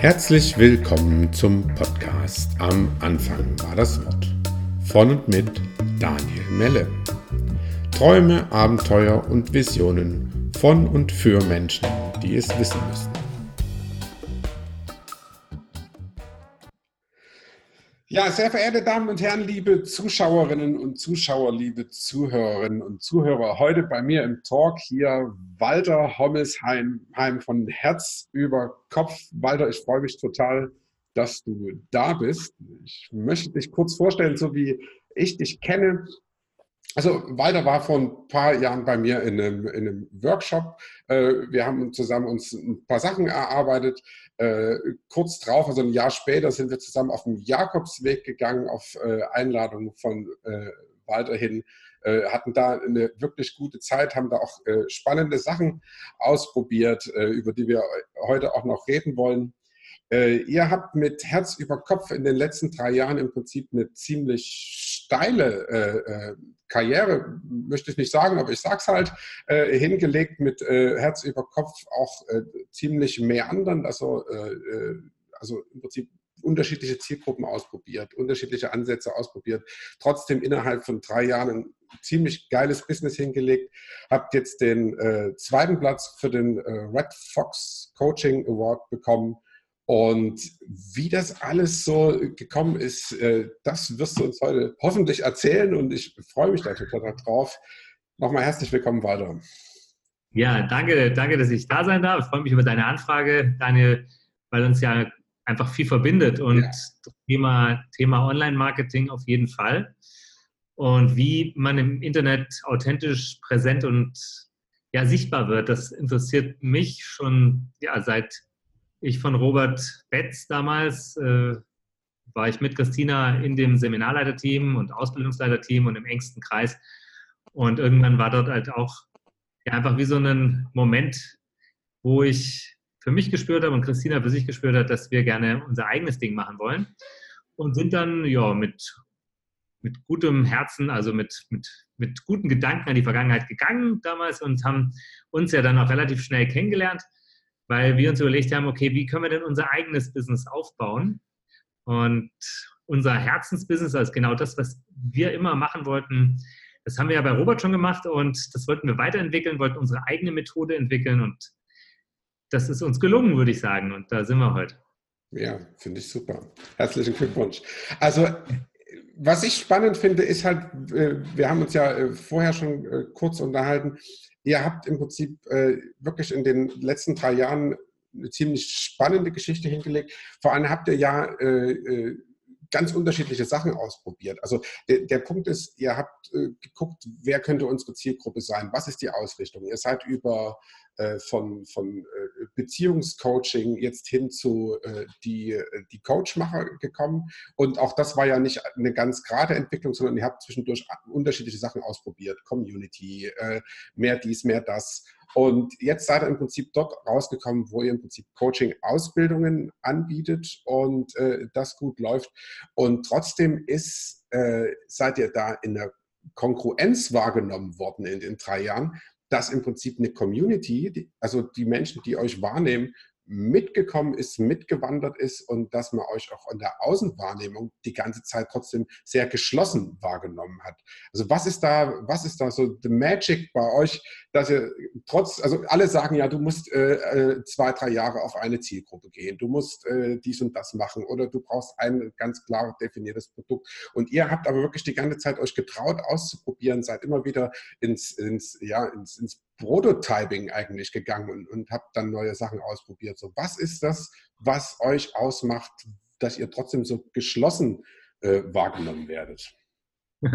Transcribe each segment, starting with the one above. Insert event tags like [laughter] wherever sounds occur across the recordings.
Herzlich willkommen zum Podcast Am Anfang war das Wort von und mit Daniel Melle. Träume, Abenteuer und Visionen von und für Menschen, die es wissen müssen. Ja, sehr verehrte Damen und Herren, liebe Zuschauerinnen und Zuschauer, liebe Zuhörerinnen und Zuhörer, heute bei mir im Talk hier Walter Hommelsheim von Herz über Kopf. Walter, ich freue mich total, dass du da bist. Ich möchte dich kurz vorstellen, so wie ich dich kenne. Also Walter war vor ein paar Jahren bei mir in einem, in einem Workshop. Äh, wir haben zusammen uns ein paar Sachen erarbeitet. Äh, kurz drauf, also ein Jahr später, sind wir zusammen auf den Jakobsweg gegangen, auf äh, Einladung von Walter hin, hatten da eine wirklich gute Zeit, haben da auch spannende Sachen ausprobiert, über die wir heute auch noch reden wollen. Ihr habt mit Herz über Kopf in den letzten drei Jahren im Prinzip eine ziemlich steile äh, äh, Karriere, möchte ich nicht sagen, aber ich sage es halt, äh, hingelegt mit Herz über Kopf auch ziemlich mehr anderen, also, also im Prinzip unterschiedliche Zielgruppen ausprobiert, unterschiedliche Ansätze ausprobiert, trotzdem innerhalb von drei Jahren ein ziemlich geiles Business hingelegt, habt jetzt den äh, zweiten Platz für den äh, Red Fox Coaching Award bekommen und wie das alles so gekommen ist, äh, das wirst du uns heute hoffentlich erzählen und ich freue mich da total drauf. Nochmal herzlich willkommen, Walter. Ja, danke, danke, dass ich da sein darf. Ich freue mich über deine Anfrage, Daniel, weil uns ja einfach viel verbindet und ja. Thema, Thema Online-Marketing auf jeden Fall. Und wie man im Internet authentisch präsent und ja, sichtbar wird, das interessiert mich schon ja, seit ich von Robert Betz damals äh, war ich mit Christina in dem Seminarleiterteam und Ausbildungsleiterteam und im engsten Kreis. Und irgendwann war dort halt auch ja, einfach wie so ein Moment, wo ich für mich gespürt habe und Christina für sich gespürt hat, dass wir gerne unser eigenes Ding machen wollen. Und sind dann ja mit, mit gutem Herzen, also mit, mit, mit guten Gedanken an die Vergangenheit gegangen damals und haben uns ja dann auch relativ schnell kennengelernt weil wir uns überlegt haben, okay, wie können wir denn unser eigenes Business aufbauen? Und unser Herzensbusiness, also genau das, was wir immer machen wollten, das haben wir ja bei Robert schon gemacht und das wollten wir weiterentwickeln, wollten unsere eigene Methode entwickeln und das ist uns gelungen, würde ich sagen. Und da sind wir heute. Ja, finde ich super. Herzlichen Glückwunsch. Also was ich spannend finde, ist halt, äh, wir haben uns ja äh, vorher schon äh, kurz unterhalten, Ihr habt im Prinzip äh, wirklich in den letzten drei Jahren eine ziemlich spannende Geschichte hingelegt. Vor allem habt ihr ja äh, äh, ganz unterschiedliche Sachen ausprobiert. Also der, der Punkt ist, ihr habt äh, geguckt, wer könnte unsere Zielgruppe sein? Was ist die Ausrichtung? Ihr seid über von, von äh, Beziehungscoaching jetzt hin zu äh, die, die Coachmacher gekommen. Und auch das war ja nicht eine ganz gerade Entwicklung, sondern ihr habt zwischendurch unterschiedliche Sachen ausprobiert. Community, mehr dies, mehr das. Und jetzt seid ihr im Prinzip dort rausgekommen, wo ihr im Prinzip Coaching-Ausbildungen anbietet und äh, das gut läuft. Und trotzdem ist, äh, seid ihr da in der Kongruenz wahrgenommen worden in den drei Jahren, dass im Prinzip eine Community, also die Menschen, die euch wahrnehmen, mitgekommen ist, mitgewandert ist und dass man euch auch in der Außenwahrnehmung die ganze Zeit trotzdem sehr geschlossen wahrgenommen hat. Also was ist da, was ist da so the magic bei euch, dass ihr trotz, also alle sagen ja, du musst äh, äh, zwei, drei Jahre auf eine Zielgruppe gehen, du musst äh, dies und das machen oder du brauchst ein ganz klar definiertes Produkt. Und ihr habt aber wirklich die ganze Zeit euch getraut auszuprobieren, seid immer wieder ins, ins, ja, ins, ins Prototyping eigentlich gegangen und, und habt dann neue Sachen ausprobiert. So, was ist das, was euch ausmacht, dass ihr trotzdem so geschlossen äh, wahrgenommen werdet? [laughs]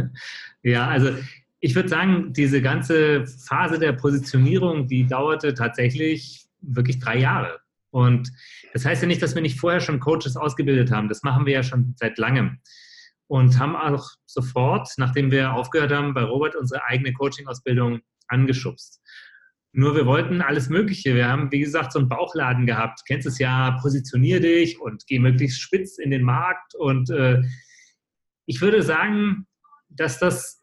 Ja, also ich würde sagen, diese ganze Phase der Positionierung, die dauerte tatsächlich wirklich drei Jahre. Und das heißt ja nicht, dass wir nicht vorher schon Coaches ausgebildet haben. Das machen wir ja schon seit langem. Und haben auch sofort, nachdem wir aufgehört haben, bei Robert unsere eigene Coaching-Ausbildung angeschubst. Nur wir wollten alles Mögliche. Wir haben, wie gesagt, so einen Bauchladen gehabt. Du kennst es ja, positionier dich und geh möglichst spitz in den Markt. Und äh, ich würde sagen, dass das,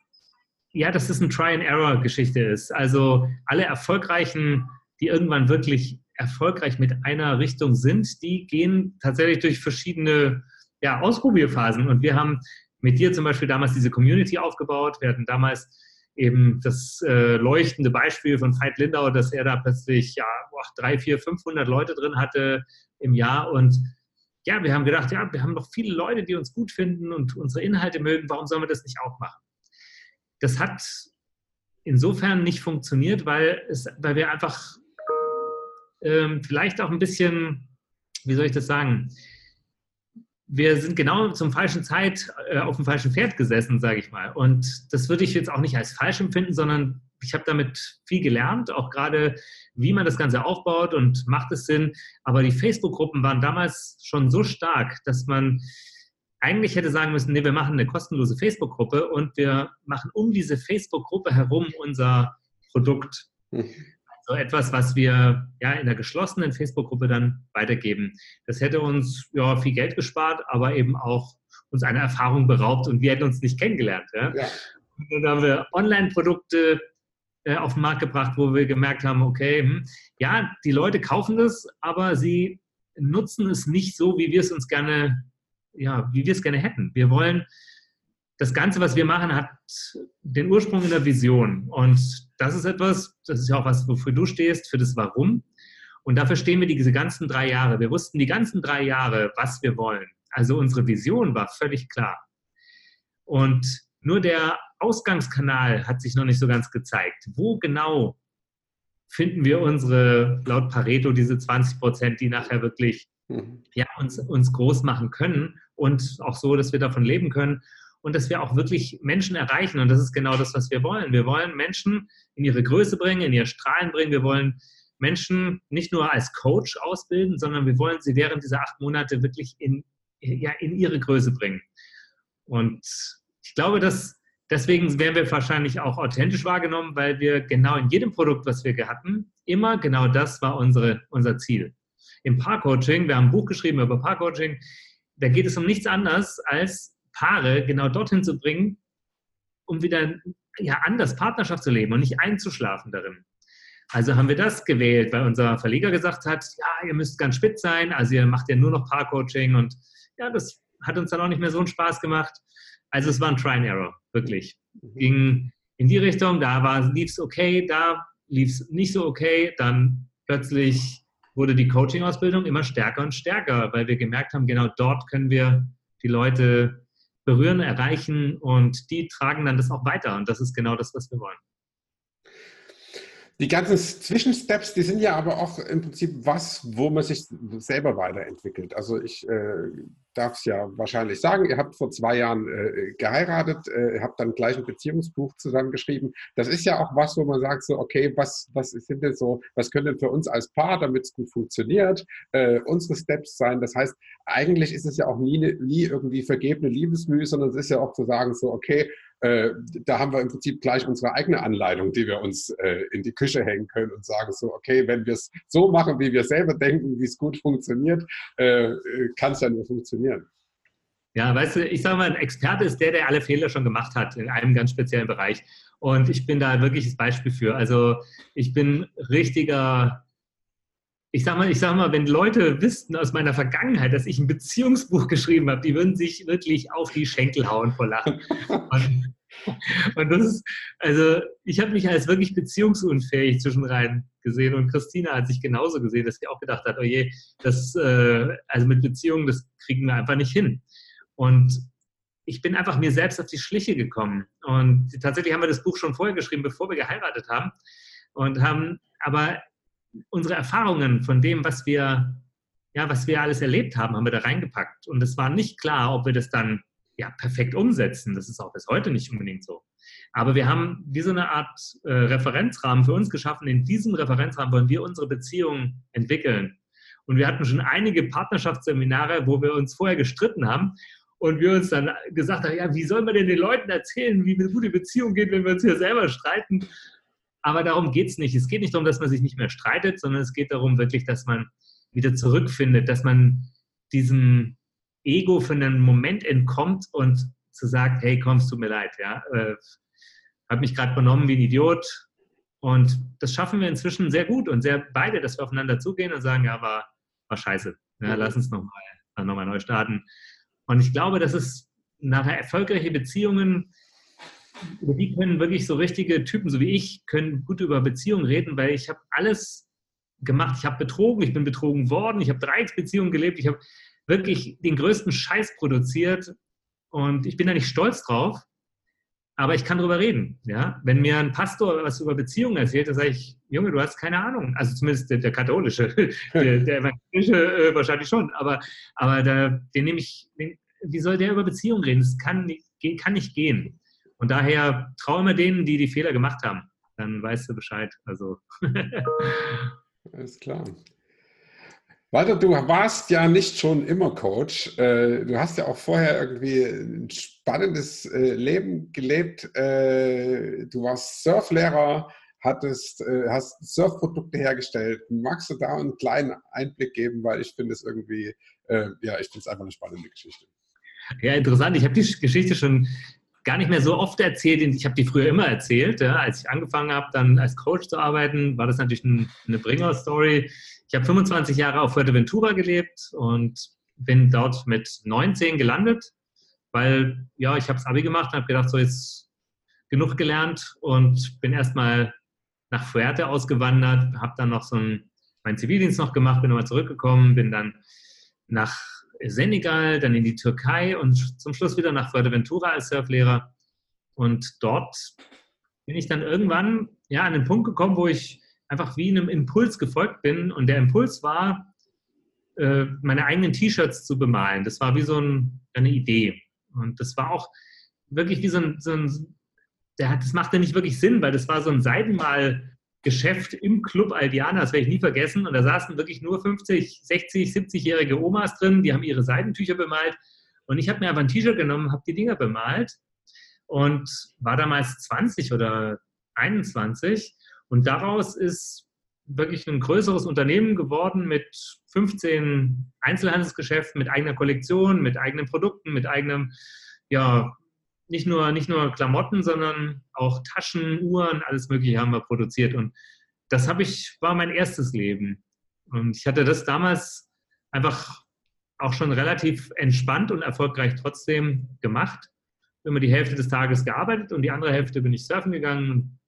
ja, dass das eine Try-and-Error-Geschichte ist. Also alle Erfolgreichen, die irgendwann wirklich erfolgreich mit einer Richtung sind, die gehen tatsächlich durch verschiedene ja, Ausprobierphasen. Und wir haben mit dir zum Beispiel damals diese Community aufgebaut. Wir hatten damals eben das äh, leuchtende Beispiel von Veit Lindau, dass er da plötzlich ja, boah, drei, vier, 500 Leute drin hatte im Jahr. Und ja, wir haben gedacht, ja, wir haben noch viele Leute, die uns gut finden und unsere Inhalte mögen. Warum sollen wir das nicht auch machen? Das hat insofern nicht funktioniert, weil, es, weil wir einfach ähm, vielleicht auch ein bisschen, wie soll ich das sagen, wir sind genau zum falschen Zeit äh, auf dem falschen Pferd gesessen, sage ich mal. Und das würde ich jetzt auch nicht als falsch empfinden, sondern ich habe damit viel gelernt, auch gerade, wie man das Ganze aufbaut und macht es Sinn. Aber die Facebook-Gruppen waren damals schon so stark, dass man eigentlich hätte sagen müssen, nee, wir machen eine kostenlose Facebook-Gruppe und wir machen um diese Facebook-Gruppe herum unser Produkt. Also etwas, was wir ja in der geschlossenen Facebook-Gruppe dann weitergeben. Das hätte uns ja viel Geld gespart, aber eben auch uns eine Erfahrung beraubt und wir hätten uns nicht kennengelernt. Ja? ja. Und dann haben wir Online-Produkte äh, auf den Markt gebracht, wo wir gemerkt haben, okay, hm, ja, die Leute kaufen das, aber sie nutzen es nicht so, wie wir es uns gerne, ja, wie wir es gerne hätten. Wir wollen das Ganze, was wir machen, hat den Ursprung in der Vision. Und das ist etwas, das ist ja auch was, wofür du stehst, für das Warum. Und dafür stehen wir diese ganzen drei Jahre. Wir wussten die ganzen drei Jahre, was wir wollen. Also unsere Vision war völlig klar. Und nur der Ausgangskanal hat sich noch nicht so ganz gezeigt. Wo genau finden wir unsere, laut Pareto, diese 20 Prozent, die nachher wirklich mhm. ja, uns, uns groß machen können und auch so, dass wir davon leben können und dass wir auch wirklich Menschen erreichen. Und das ist genau das, was wir wollen. Wir wollen Menschen in ihre Größe bringen, in ihr Strahlen bringen. Wir wollen Menschen nicht nur als Coach ausbilden, sondern wir wollen sie während dieser acht Monate wirklich in, ja, in ihre Größe bringen. Und ich glaube, dass deswegen werden wir wahrscheinlich auch authentisch wahrgenommen, weil wir genau in jedem Produkt, was wir hatten, immer genau das war unsere, unser Ziel. Im Paar-Coaching, wir haben ein Buch geschrieben über Paar-Coaching, da geht es um nichts anderes als Paare genau dorthin zu bringen, um wieder ja, anders Partnerschaft zu leben und nicht einzuschlafen darin. Also haben wir das gewählt, weil unser Verleger gesagt hat, ja, ihr müsst ganz spitz sein, also ihr macht ja nur noch Paar-Coaching und ja, das hat uns dann auch nicht mehr so einen Spaß gemacht. Also es war ein Try and Error, wirklich. Mhm. Ging in die Richtung, da lief es okay, da lief es nicht so okay, dann plötzlich wurde die Coaching-Ausbildung immer stärker und stärker, weil wir gemerkt haben, genau dort können wir die Leute berühren, erreichen und die tragen dann das auch weiter. Und das ist genau das, was wir wollen. Die ganzen Zwischensteps, die sind ja aber auch im Prinzip was, wo man sich selber weiterentwickelt. Also ich äh, darf es ja wahrscheinlich sagen, ihr habt vor zwei Jahren äh, geheiratet, äh, ihr habt dann gleich ein Beziehungsbuch zusammengeschrieben. Das ist ja auch was, wo man sagt so, okay, was, was sind denn so, was können denn für uns als Paar, damit es gut funktioniert, äh, unsere Steps sein? Das heißt, eigentlich ist es ja auch nie, nie irgendwie vergebene Liebesmühe, sondern es ist ja auch zu sagen so, okay, äh, da haben wir im Prinzip gleich unsere eigene Anleitung, die wir uns äh, in die Küche hängen können und sagen so, okay, wenn wir es so machen, wie wir selber denken, wie es gut funktioniert, äh, kann es ja nur funktionieren. Ja, weißt du, ich sage mal, ein Experte ist der, der alle Fehler schon gemacht hat in einem ganz speziellen Bereich. Und ich bin da wirklich das Beispiel für. Also ich bin richtiger ich sag mal, ich sag mal, wenn Leute wüssten aus meiner Vergangenheit, dass ich ein Beziehungsbuch geschrieben habe, die würden sich wirklich auf die Schenkel hauen vor Lachen. Und, und das ist, also ich habe mich als wirklich beziehungsunfähig zwischenrein gesehen und Christina hat sich genauso gesehen, dass sie auch gedacht hat, oh je, das, äh, also mit Beziehungen, das kriegen wir einfach nicht hin. Und ich bin einfach mir selbst auf die Schliche gekommen. Und tatsächlich haben wir das Buch schon vorher geschrieben, bevor wir geheiratet haben. Und haben aber unsere Erfahrungen von dem, was wir, ja, was wir alles erlebt haben, haben wir da reingepackt. Und es war nicht klar, ob wir das dann ja, perfekt umsetzen. Das ist auch bis heute nicht unbedingt so. Aber wir haben wie so eine Art äh, Referenzrahmen für uns geschaffen. In diesem Referenzrahmen wollen wir unsere Beziehungen entwickeln. Und wir hatten schon einige Partnerschaftsseminare, wo wir uns vorher gestritten haben und wir uns dann gesagt haben, ja, wie sollen wir denn den Leuten erzählen, wie eine gute Beziehung geht, wenn wir uns hier selber streiten? Aber darum geht es nicht. Es geht nicht darum, dass man sich nicht mehr streitet, sondern es geht darum wirklich, dass man wieder zurückfindet, dass man diesem Ego für einen Moment entkommt und zu sagt, hey, kommst du mir leid, ja, äh, habe mich gerade benommen wie ein Idiot, Und das schaffen wir inzwischen sehr gut und sehr beide, dass wir aufeinander zugehen und sagen, ja, war, war scheiße. Ja, lass uns nochmal noch mal neu starten. Und ich glaube, das ist nachher erfolgreiche Beziehungen, die können wirklich so richtige Typen, so wie ich, können gut über Beziehungen reden, weil ich habe alles gemacht. Ich habe betrogen, ich bin betrogen worden, ich habe Dreiecksbeziehungen gelebt, ich habe wirklich den größten Scheiß produziert und ich bin da nicht stolz drauf aber ich kann darüber reden. Ja? Wenn mir ein Pastor was über Beziehungen erzählt, dann sage ich, Junge, du hast keine Ahnung. Also zumindest der, der katholische, [laughs] der, der evangelische äh, wahrscheinlich schon. Aber, aber da, den nehme ich, den, wie soll der über Beziehungen reden? Das kann nicht, kann nicht gehen. Und daher traue immer denen, die die Fehler gemacht haben. Dann weißt du Bescheid. Also. [laughs] Alles klar. Walter, du warst ja nicht schon immer Coach. Äh, du hast ja auch vorher irgendwie ein spannendes äh, Leben gelebt. Äh, du warst Surflehrer, hattest, hast Surfprodukte hergestellt. Magst du da einen kleinen Einblick geben? Weil ich finde es irgendwie, ja, ich finde es einfach eine spannende Geschichte. Ja, interessant. Ich habe die Geschichte schon gar nicht mehr so oft erzählt. Ich habe die früher immer erzählt. Ja. Als ich angefangen habe, dann als Coach zu arbeiten, war das natürlich eine Bringer-Story ich habe 25 Jahre auf Fuerteventura gelebt und bin dort mit 19 gelandet, weil ja, ich habe das Abi gemacht und habe gedacht, so jetzt genug gelernt und bin erstmal nach Fuerte ausgewandert, habe dann noch so einen, meinen Zivildienst noch gemacht, bin nochmal zurückgekommen, bin dann nach Senegal, dann in die Türkei und zum Schluss wieder nach Fuerteventura als Surflehrer. Und dort bin ich dann irgendwann ja, an den Punkt gekommen, wo ich einfach wie einem Impuls gefolgt bin. Und der Impuls war, äh, meine eigenen T-Shirts zu bemalen. Das war wie so ein, eine Idee. Und das war auch wirklich wie so ein, so ein der das machte nicht wirklich Sinn, weil das war so ein Seidenmal-Geschäft im Club Aldiana, das werde ich nie vergessen. Und da saßen wirklich nur 50, 60, 70-jährige Omas drin, die haben ihre Seidentücher bemalt. Und ich habe mir aber ein T-Shirt genommen, habe die Dinger bemalt und war damals 20 oder 21 und daraus ist wirklich ein größeres Unternehmen geworden mit 15 Einzelhandelsgeschäften, mit eigener Kollektion, mit eigenen Produkten, mit eigenem, ja, nicht nur, nicht nur Klamotten, sondern auch Taschen, Uhren, alles Mögliche haben wir produziert. Und das habe ich, war mein erstes Leben. Und ich hatte das damals einfach auch schon relativ entspannt und erfolgreich trotzdem gemacht. Immer die Hälfte des Tages gearbeitet und die andere Hälfte bin ich surfen gegangen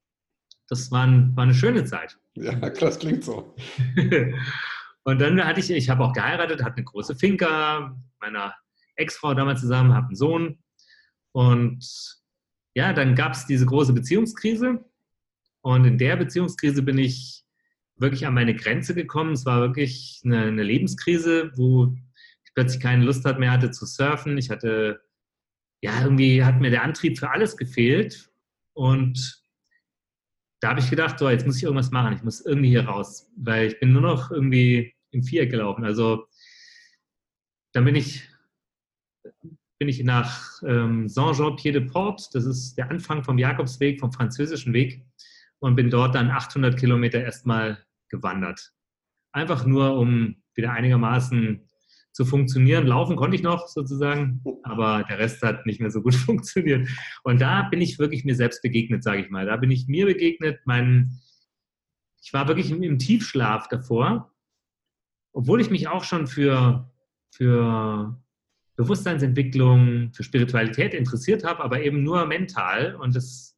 das war, ein, war eine schöne Zeit. Ja, das klingt so. [laughs] und dann hatte ich, ich habe auch geheiratet, hatte eine große Finca, meiner Ex-Frau damals zusammen, habe einen Sohn. Und ja, dann gab es diese große Beziehungskrise. Und in der Beziehungskrise bin ich wirklich an meine Grenze gekommen. Es war wirklich eine, eine Lebenskrise, wo ich plötzlich keine Lust mehr hatte zu surfen. Ich hatte, ja, irgendwie hat mir der Antrieb für alles gefehlt. Und da habe ich gedacht, so, jetzt muss ich irgendwas machen. Ich muss irgendwie hier raus, weil ich bin nur noch irgendwie im Viereck gelaufen. Also dann bin ich, bin ich nach ähm, Saint-Jean-Pied-de-Port, das ist der Anfang vom Jakobsweg, vom französischen Weg, und bin dort dann 800 Kilometer erstmal gewandert. Einfach nur, um wieder einigermaßen zu funktionieren. Laufen konnte ich noch sozusagen, aber der Rest hat nicht mehr so gut [laughs] funktioniert. Und da bin ich wirklich mir selbst begegnet, sage ich mal. Da bin ich mir begegnet. Mein, ich war wirklich im, im Tiefschlaf davor, obwohl ich mich auch schon für, für Bewusstseinsentwicklung, für Spiritualität interessiert habe, aber eben nur mental und das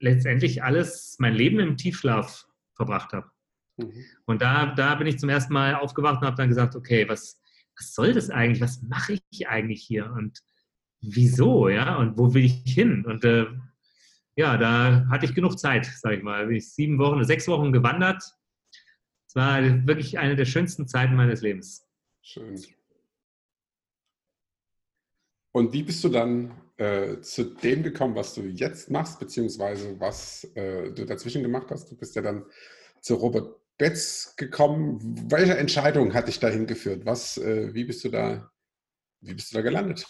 letztendlich alles, mein Leben im Tiefschlaf verbracht habe. Mhm. Und da, da bin ich zum ersten Mal aufgewacht und habe dann gesagt, okay, was, was soll das eigentlich? Was mache ich eigentlich hier? Und wieso? Ja, und wo will ich hin? Und äh, ja, da hatte ich genug Zeit, sage ich mal. Bin ich sieben Wochen, sechs Wochen gewandert. Es war wirklich eine der schönsten Zeiten meines Lebens. Schön. Und wie bist du dann äh, zu dem gekommen, was du jetzt machst, beziehungsweise was äh, du dazwischen gemacht hast? Du bist ja dann zu Robert Betz gekommen? Welche Entscheidung hat dich dahin geführt? Was, äh, wie, bist du da, wie bist du da gelandet?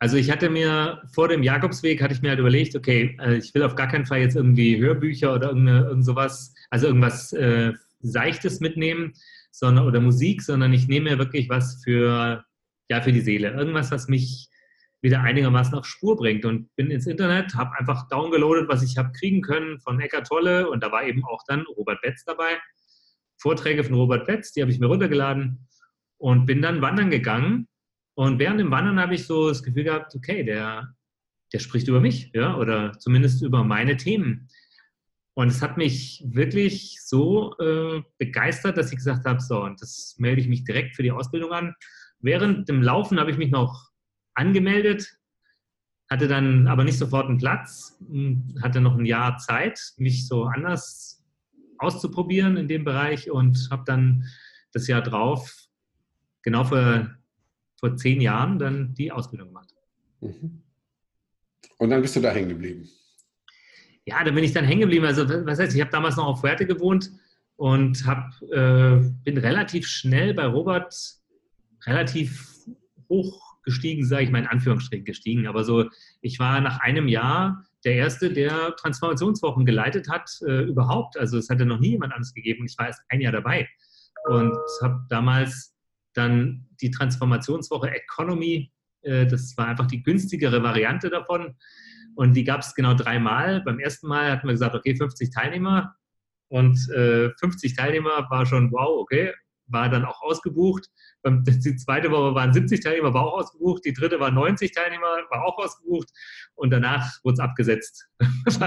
Also ich hatte mir vor dem Jakobsweg hatte ich mir halt überlegt, okay, äh, ich will auf gar keinen Fall jetzt irgendwie Hörbücher oder irgend sowas, also irgendwas äh, Seichtes mitnehmen, sondern oder Musik, sondern ich nehme mir wirklich was für ja für die Seele, irgendwas, was mich wieder einigermaßen auf Spur bringt. Und bin ins Internet, habe einfach downgeloadet, was ich habe kriegen können von Eckart Tolle. Und da war eben auch dann Robert Betz dabei. Vorträge von Robert Betz, die habe ich mir runtergeladen und bin dann wandern gegangen. Und während dem Wandern habe ich so das Gefühl gehabt, okay, der, der spricht über mich, ja, oder zumindest über meine Themen. Und es hat mich wirklich so äh, begeistert, dass ich gesagt habe, so, und das melde ich mich direkt für die Ausbildung an. Während dem Laufen habe ich mich noch angemeldet, hatte dann aber nicht sofort einen Platz, hatte noch ein Jahr Zeit, mich so anders auszuprobieren in dem Bereich und habe dann das Jahr drauf, genau vor, vor zehn Jahren, dann die Ausbildung gemacht. Mhm. Und dann bist du da hängen geblieben ja, da bin ich dann hängen geblieben. Also, was heißt, ich habe damals noch auf Fuerte gewohnt und hab, äh, bin relativ schnell bei Robert relativ hoch gestiegen, sage ich mal in Anführungsstrichen gestiegen. Aber so, ich war nach einem Jahr der Erste, der Transformationswochen geleitet hat, äh, überhaupt. Also es hatte noch nie jemand anderes gegeben ich war erst ein Jahr dabei und habe damals dann die Transformationswoche Economy, äh, das war einfach die günstigere Variante davon, und die gab es genau dreimal. Beim ersten Mal hatten wir gesagt, okay, 50 Teilnehmer. Und äh, 50 Teilnehmer war schon wow, okay, war dann auch ausgebucht. [laughs] Die zweite Woche waren 70 Teilnehmer, war auch ausgebucht. Die dritte war 90 Teilnehmer, war auch ausgebucht. Und danach wurde es abgesetzt. [laughs]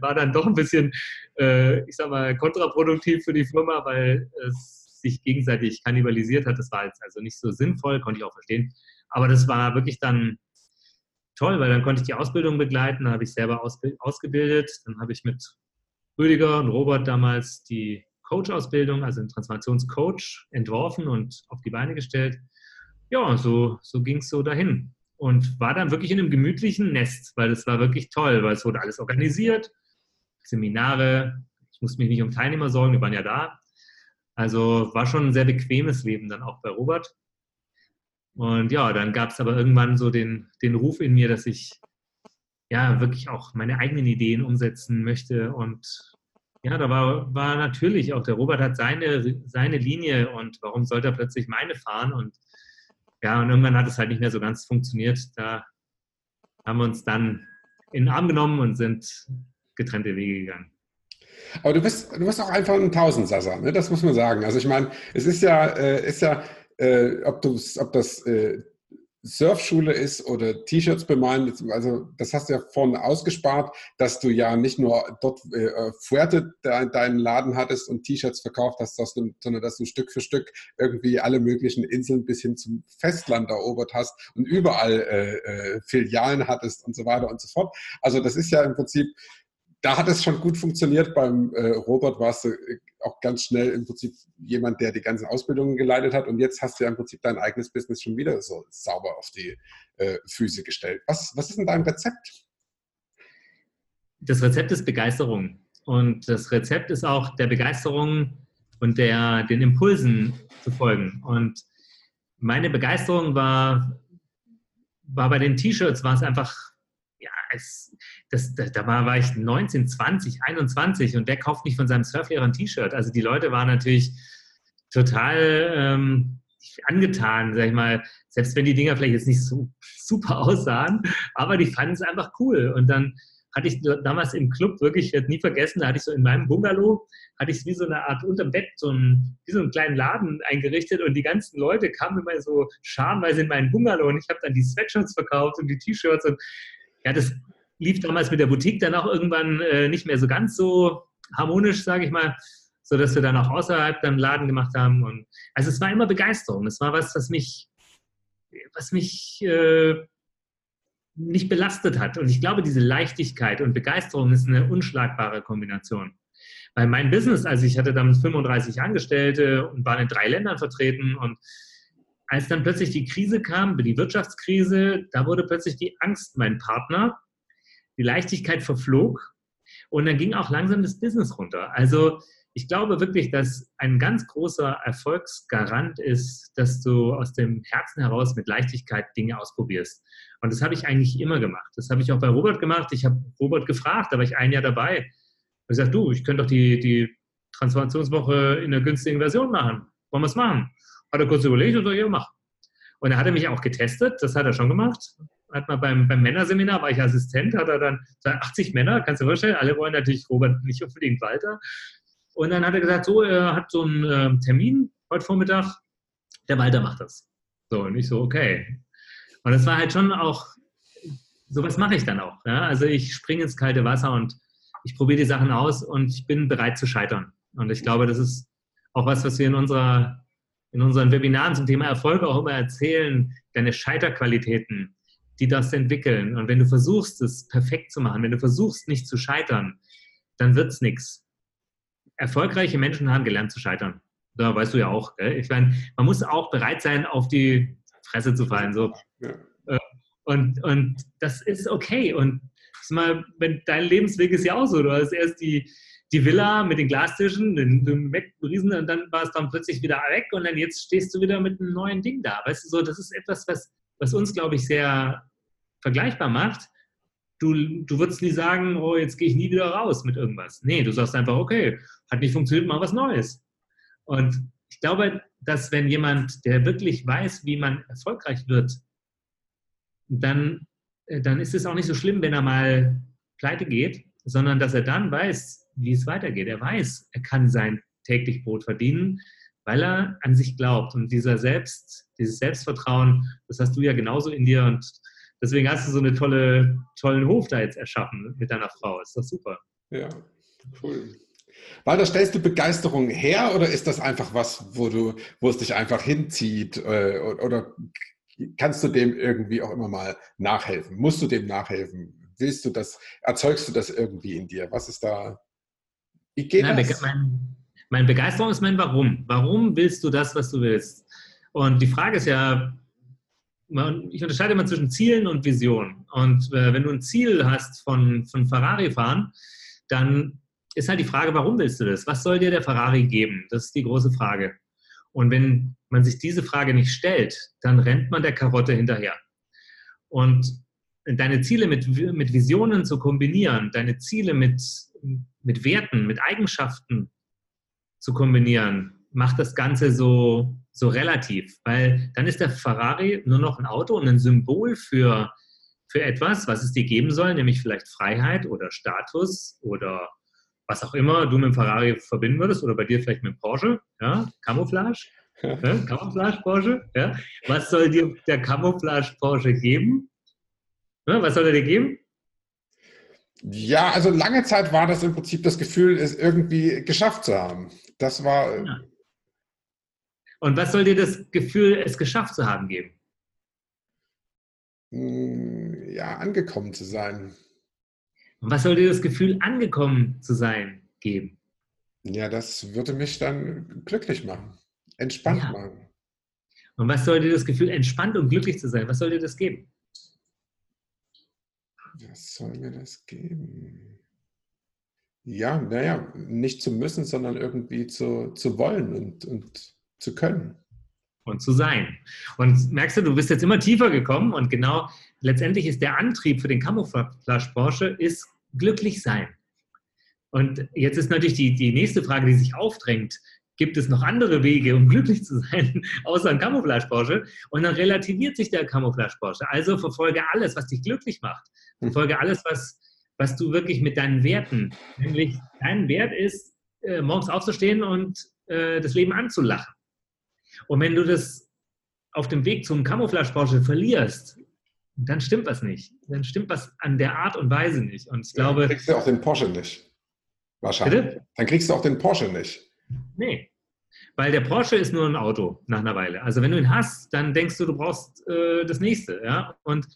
war dann doch ein bisschen, äh, ich sag mal, kontraproduktiv für die Firma, weil es sich gegenseitig kannibalisiert hat. Das war jetzt also nicht so sinnvoll, konnte ich auch verstehen. Aber das war wirklich dann toll, weil dann konnte ich die Ausbildung begleiten, dann habe ich selber ausgebildet, dann habe ich mit Rüdiger und Robert damals die Coach-Ausbildung, also den Transformationscoach, entworfen und auf die Beine gestellt. Ja, so, so ging es so dahin. Und war dann wirklich in einem gemütlichen Nest, weil es war wirklich toll, weil es wurde alles organisiert, Seminare, ich musste mich nicht um Teilnehmer sorgen, die waren ja da. Also war schon ein sehr bequemes Leben dann auch bei Robert. Und ja, dann gab es aber irgendwann so den, den Ruf in mir, dass ich ja wirklich auch meine eigenen Ideen umsetzen möchte. Und ja, da war, war natürlich auch, der Robert hat seine, seine Linie und warum sollte er plötzlich meine fahren? Und ja, und irgendwann hat es halt nicht mehr so ganz funktioniert. Da haben wir uns dann in den Arm genommen und sind getrennte Wege gegangen. Aber du bist, du bist auch einfach ein Tausendsasser, ne? das muss man sagen. Also ich meine, es ist ja, äh, ist ja äh, ob, ob das äh, Surfschule ist oder T-Shirts bemalen, also das hast du ja vorne ausgespart, dass du ja nicht nur dort äh, Fuerte de, deinen Laden hattest und T-Shirts verkauft hast, sondern dass du Stück für Stück irgendwie alle möglichen Inseln bis hin zum Festland erobert hast und überall äh, äh, Filialen hattest und so weiter und so fort. Also das ist ja im Prinzip da hat es schon gut funktioniert. Beim äh, Robert warst du äh, auch ganz schnell im Prinzip jemand, der die ganzen Ausbildungen geleitet hat. Und jetzt hast du ja im Prinzip dein eigenes Business schon wieder so sauber auf die äh, Füße gestellt. Was, was ist denn dein Rezept? Das Rezept ist Begeisterung. Und das Rezept ist auch der Begeisterung und der, den Impulsen zu folgen. Und meine Begeisterung war, war bei den T-Shirts, war es einfach es, das, da, da war, ich 19, 20, 21 und der kauft nicht von seinem Surflehrer ein T-Shirt. Also die Leute waren natürlich total ähm, angetan, sag ich mal, selbst wenn die Dinger vielleicht jetzt nicht so [laughs] super aussahen, aber die fanden es einfach cool. Und dann hatte ich damals im Club wirklich, ich werde nie vergessen, da hatte ich so in meinem Bungalow, hatte ich wie so eine Art unterm Bett, so ein, wie so einen kleinen Laden eingerichtet und die ganzen Leute kamen immer so schamweise in meinen Bungalow und ich habe dann die Sweatshirts verkauft und die T-Shirts und ja, das lief damals mit der Boutique dann auch irgendwann äh, nicht mehr so ganz so harmonisch, sage ich mal, so dass wir dann auch außerhalb dann Laden gemacht haben. Und also es war immer Begeisterung. Es war was, was mich, was mich äh, nicht belastet hat. Und ich glaube, diese Leichtigkeit und Begeisterung ist eine unschlagbare Kombination. Weil mein Business, also ich hatte dann 35 Angestellte und war in drei Ländern vertreten und als dann plötzlich die Krise kam, die Wirtschaftskrise, da wurde plötzlich die Angst mein Partner, die Leichtigkeit verflog und dann ging auch langsam das Business runter. Also ich glaube wirklich, dass ein ganz großer Erfolgsgarant ist, dass du aus dem Herzen heraus mit Leichtigkeit Dinge ausprobierst. Und das habe ich eigentlich immer gemacht. Das habe ich auch bei Robert gemacht. Ich habe Robert gefragt, da war ich ein Jahr dabei. Ich sagte, du, ich könnte doch die, die Transformationswoche in der günstigen Version machen. Wollen wir es machen? Hat er kurz überlegt und so, ja, mach. Und er hatte mich auch getestet, das hat er schon gemacht. Hat mal beim, beim Männerseminar, war ich Assistent, hat er dann 80 Männer, kannst du dir vorstellen, alle wollen natürlich Robert nicht unbedingt Walter. Und dann hat er gesagt, so, er hat so einen äh, Termin heute Vormittag, der Walter macht das. So, und ich so, okay. Und das war halt schon auch, sowas mache ich dann auch. Ja? Also ich springe ins kalte Wasser und ich probiere die Sachen aus und ich bin bereit zu scheitern. Und ich glaube, das ist auch was, was wir in, unserer, in unseren Webinaren zum Thema Erfolg auch immer erzählen, deine Scheiterqualitäten, die das entwickeln. Und wenn du versuchst, es perfekt zu machen, wenn du versuchst, nicht zu scheitern, dann wird es nichts. Erfolgreiche Menschen haben gelernt zu scheitern. Da weißt du ja auch. Gell? Ich meine, man muss auch bereit sein, auf die Fresse zu fallen. So. Ja. Äh, und, und das ist okay. Und mal, wenn dein Lebensweg ist ja auch so. Du hast erst die, die Villa mit den Glastischen, den, den Riesen, und dann war es dann plötzlich wieder weg und dann jetzt stehst du wieder mit einem neuen Ding da. Weißt du, so, das ist etwas, was, was uns, glaube ich, sehr vergleichbar macht. Du, du würdest nie sagen, oh, jetzt gehe ich nie wieder raus mit irgendwas. Nee, du sagst einfach, okay, hat nicht funktioniert, mal was Neues. Und ich glaube, dass wenn jemand, der wirklich weiß, wie man erfolgreich wird, dann, äh, dann ist es auch nicht so schlimm, wenn er mal pleite geht, sondern dass er dann weiß, wie es weitergeht. Er weiß, er kann sein täglich Brot verdienen, weil er an sich glaubt. Und dieser Selbst, dieses Selbstvertrauen, das hast du ja genauso in dir. Und deswegen hast du so einen tolle, tollen Hof da jetzt erschaffen mit deiner Frau. Ist doch super. Ja, cool. Walter, stellst du Begeisterung her oder ist das einfach was, wo du, wo es dich einfach hinzieht? Äh, oder kannst du dem irgendwie auch immer mal nachhelfen? Musst du dem nachhelfen? Willst du das, erzeugst du das irgendwie in dir? Was ist da? Wie geht Nein, das? Mein, mein Begeisterung ist mein Warum. Warum willst du das, was du willst? Und die Frage ist ja, ich unterscheide immer zwischen Zielen und Visionen. Und äh, wenn du ein Ziel hast von, von Ferrari fahren, dann ist halt die Frage, warum willst du das? Was soll dir der Ferrari geben? Das ist die große Frage. Und wenn man sich diese Frage nicht stellt, dann rennt man der Karotte hinterher. Und deine Ziele mit, mit Visionen zu kombinieren, deine Ziele mit, mit Werten, mit Eigenschaften zu kombinieren, macht das Ganze so, so relativ, weil dann ist der Ferrari nur noch ein Auto und ein Symbol für, für etwas, was es dir geben soll, nämlich vielleicht Freiheit oder Status oder was auch immer du mit dem Ferrari verbinden würdest oder bei dir vielleicht mit dem Porsche, ja, Camouflage, ja, Camouflage Porsche, ja. Was soll dir der Camouflage Porsche geben? Ja, was soll er dir geben? Ja, also lange Zeit war das im Prinzip das Gefühl, es irgendwie geschafft zu haben. Das war. Ja. Und was soll dir das Gefühl, es geschafft zu haben, geben? Hm, ja, angekommen zu sein. Und was soll dir das Gefühl, angekommen zu sein, geben? Ja, das würde mich dann glücklich machen, entspannt ja. machen. Und was soll dir das Gefühl, entspannt und glücklich zu sein, was soll dir das geben? Was soll mir das geben? Ja, naja, nicht zu müssen, sondern irgendwie zu, zu wollen und, und zu können. Und zu sein. Und merkst du, du bist jetzt immer tiefer gekommen und genau letztendlich ist der Antrieb für den Camouflage Porsche ist glücklich sein. Und jetzt ist natürlich die, die nächste Frage, die sich aufdrängt. Gibt es noch andere Wege, um glücklich zu sein, [laughs] außer ein Camouflage Porsche? Und dann relativiert sich der Camouflage Porsche. Also verfolge alles, was dich glücklich macht. Verfolge alles, was, was du wirklich mit deinen Werten, nämlich dein Wert ist, äh, morgens aufzustehen und äh, das Leben anzulachen. Und wenn du das auf dem Weg zum Camouflage Porsche verlierst, dann stimmt was nicht. Dann stimmt was an der Art und Weise nicht. Und ich glaube. Dann kriegst du auch den Porsche nicht. Wahrscheinlich. Bitte? Dann kriegst du auch den Porsche nicht. Nee. Weil der Porsche ist nur ein Auto nach einer Weile. Also wenn du ihn hast, dann denkst du, du brauchst äh, das nächste. Ja? Und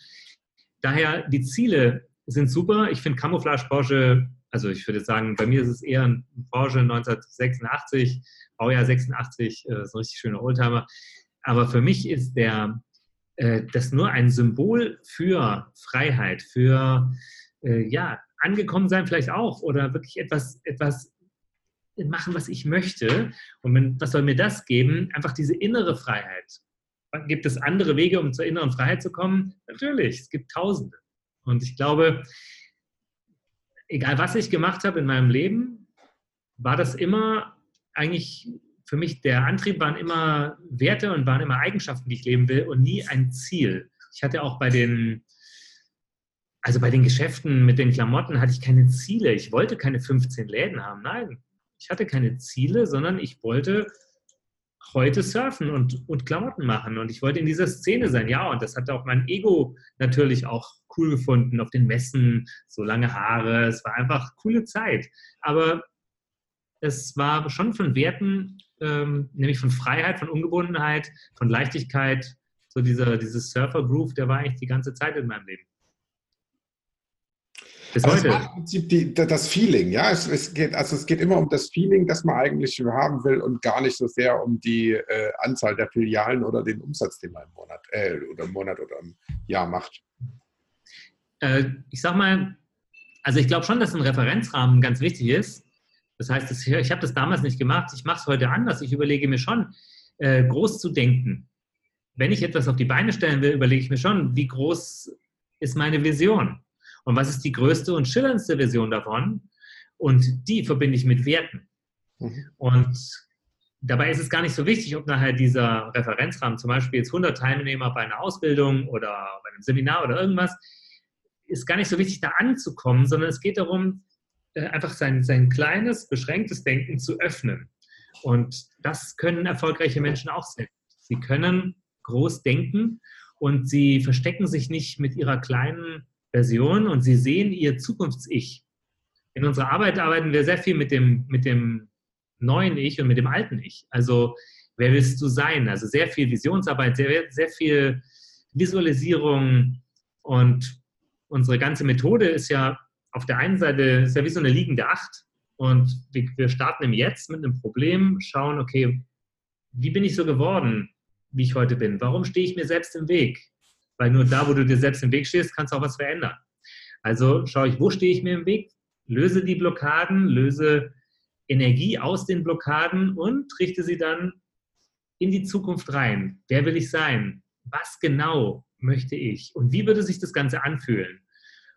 daher, die Ziele sind super. Ich finde Camouflage Porsche, also ich würde sagen, bei mir ist es eher ein Porsche 1986, Baujahr 86, äh, so ein richtig schöner Oldtimer. Aber für mich ist der, äh, das nur ein Symbol für Freiheit, für äh, ja, angekommen sein vielleicht auch oder wirklich etwas, etwas machen, was ich möchte. Und wenn, was soll mir das geben? Einfach diese innere Freiheit. Gibt es andere Wege, um zur inneren Freiheit zu kommen? Natürlich, es gibt Tausende. Und ich glaube, egal was ich gemacht habe in meinem Leben, war das immer eigentlich für mich der Antrieb waren immer Werte und waren immer Eigenschaften, die ich leben will und nie ein Ziel. Ich hatte auch bei den, also bei den Geschäften mit den Klamotten hatte ich keine Ziele. Ich wollte keine 15 Läden haben. Nein, ich hatte keine Ziele, sondern ich wollte heute surfen und, und Klamotten machen. Und ich wollte in dieser Szene sein. Ja, und das hat auch mein Ego natürlich auch cool gefunden auf den Messen, so lange Haare. Es war einfach coole Zeit. Aber es war schon von Werten, ähm, nämlich von Freiheit, von Ungebundenheit, von Leichtigkeit. So dieser, dieses Surfer-Groove, der war eigentlich die ganze Zeit in meinem Leben. Bis also heute. im Prinzip die, das Feeling, ja. Es, es, geht, also es geht immer um das Feeling, das man eigentlich haben will und gar nicht so sehr um die äh, Anzahl der Filialen oder den Umsatz, den man im Monat äh, oder im Monat oder im Jahr macht. Äh, ich sag mal, also ich glaube schon, dass ein Referenzrahmen ganz wichtig ist. Das heißt, ich habe das damals nicht gemacht. Ich mache es heute anders. Ich überlege mir schon, äh, groß zu denken. Wenn ich etwas auf die Beine stellen will, überlege ich mir schon, wie groß ist meine Vision und was ist die größte und schillerndste Version davon? Und die verbinde ich mit Werten. Mhm. Und dabei ist es gar nicht so wichtig, ob nachher dieser Referenzrahmen, zum Beispiel jetzt 100 Teilnehmer bei einer Ausbildung oder bei einem Seminar oder irgendwas, ist gar nicht so wichtig, da anzukommen, sondern es geht darum, äh, einfach sein, sein kleines, beschränktes Denken zu öffnen. Und das können erfolgreiche Menschen auch sehr. Sie können groß denken und sie verstecken sich nicht mit ihrer kleinen Version und sie sehen ihr Zukunfts-Ich. In unserer Arbeit arbeiten wir sehr viel mit dem, mit dem neuen Ich und mit dem alten Ich. Also, wer willst du sein? Also, sehr viel Visionsarbeit, sehr, sehr viel Visualisierung und unsere ganze Methode ist ja auf der einen Seite ist ja wie so eine liegende Acht und wir starten im Jetzt mit einem Problem, schauen, okay, wie bin ich so geworden, wie ich heute bin? Warum stehe ich mir selbst im Weg? Weil nur da, wo du dir selbst im Weg stehst, kannst du auch was verändern. Also schaue ich, wo stehe ich mir im Weg, löse die Blockaden, löse Energie aus den Blockaden und richte sie dann in die Zukunft rein. Wer will ich sein? Was genau möchte ich? Und wie würde sich das Ganze anfühlen?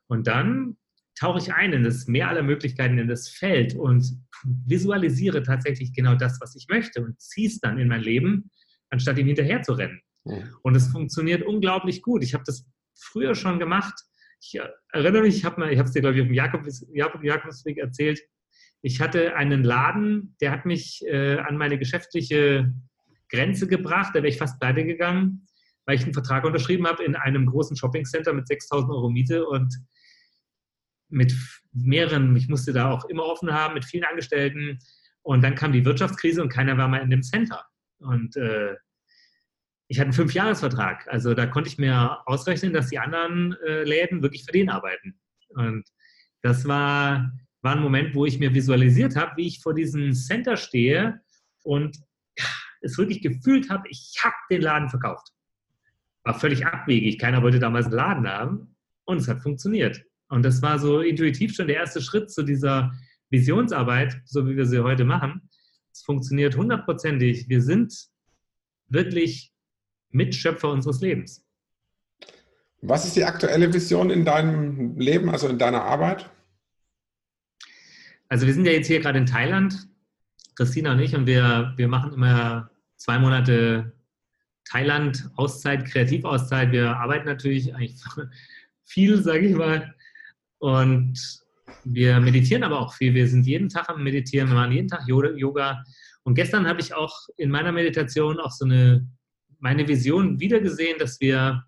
Und dann tauche ich ein in das Meer aller Möglichkeiten, in das Feld und visualisiere tatsächlich genau das, was ich möchte und ziehe es dann in mein Leben, anstatt ihm hinterher zu rennen. Und es funktioniert unglaublich gut. Ich habe das früher schon gemacht. Ich erinnere mich, ich habe es dir, glaube ich, auf dem Jakobs, Jakobsweg erzählt. Ich hatte einen Laden, der hat mich äh, an meine geschäftliche Grenze gebracht. Da wäre ich fast pleite gegangen, weil ich einen Vertrag unterschrieben habe in einem großen Shoppingcenter mit 6000 Euro Miete und mit mehreren, ich musste da auch immer offen haben, mit vielen Angestellten. Und dann kam die Wirtschaftskrise und keiner war mal in dem Center. Und äh, ich hatte einen Fünfjahresvertrag. Also da konnte ich mir ausrechnen, dass die anderen äh, Läden wirklich für den arbeiten. Und das war, war ein Moment, wo ich mir visualisiert habe, wie ich vor diesem Center stehe und es wirklich gefühlt habe, ich habe den Laden verkauft. War völlig abwegig. Keiner wollte damals einen Laden haben und es hat funktioniert. Und das war so intuitiv schon der erste Schritt zu dieser Visionsarbeit, so wie wir sie heute machen. Es funktioniert hundertprozentig. Wir sind wirklich Mitschöpfer unseres Lebens. Was ist die aktuelle Vision in deinem Leben, also in deiner Arbeit? Also wir sind ja jetzt hier gerade in Thailand, Christina und ich, und wir, wir machen immer zwei Monate Thailand, Auszeit, Kreativauszeit. Wir arbeiten natürlich eigentlich [laughs] viel, sage ich mal. Und wir meditieren aber auch viel. Wir sind jeden Tag am Meditieren, wir machen jeden Tag Yoga. Und gestern habe ich auch in meiner Meditation auch so eine meine Vision wiedergesehen, dass wir,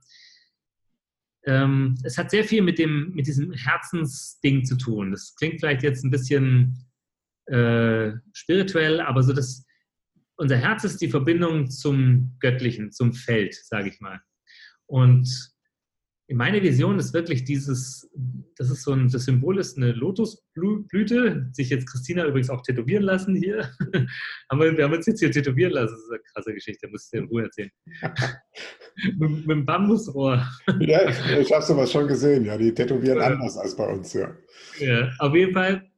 ähm, es hat sehr viel mit, dem, mit diesem Herzensding zu tun. Das klingt vielleicht jetzt ein bisschen äh, spirituell, aber so dass unser Herz ist die Verbindung zum Göttlichen, zum Feld, sage ich mal. Und meine Vision ist wirklich dieses, das ist so ein, das Symbol ist eine Lotusblüte, sich jetzt Christina übrigens auch tätowieren lassen hier. [laughs] haben wir, wir haben uns jetzt hier tätowieren lassen, das ist eine krasse Geschichte, muss ich dir in Ruhe erzählen. [laughs] mit, mit einem Bambusrohr. [laughs] ja, ich habe sowas schon gesehen, ja, die tätowieren ja. anders als bei uns, ja. Ja, auf jeden Fall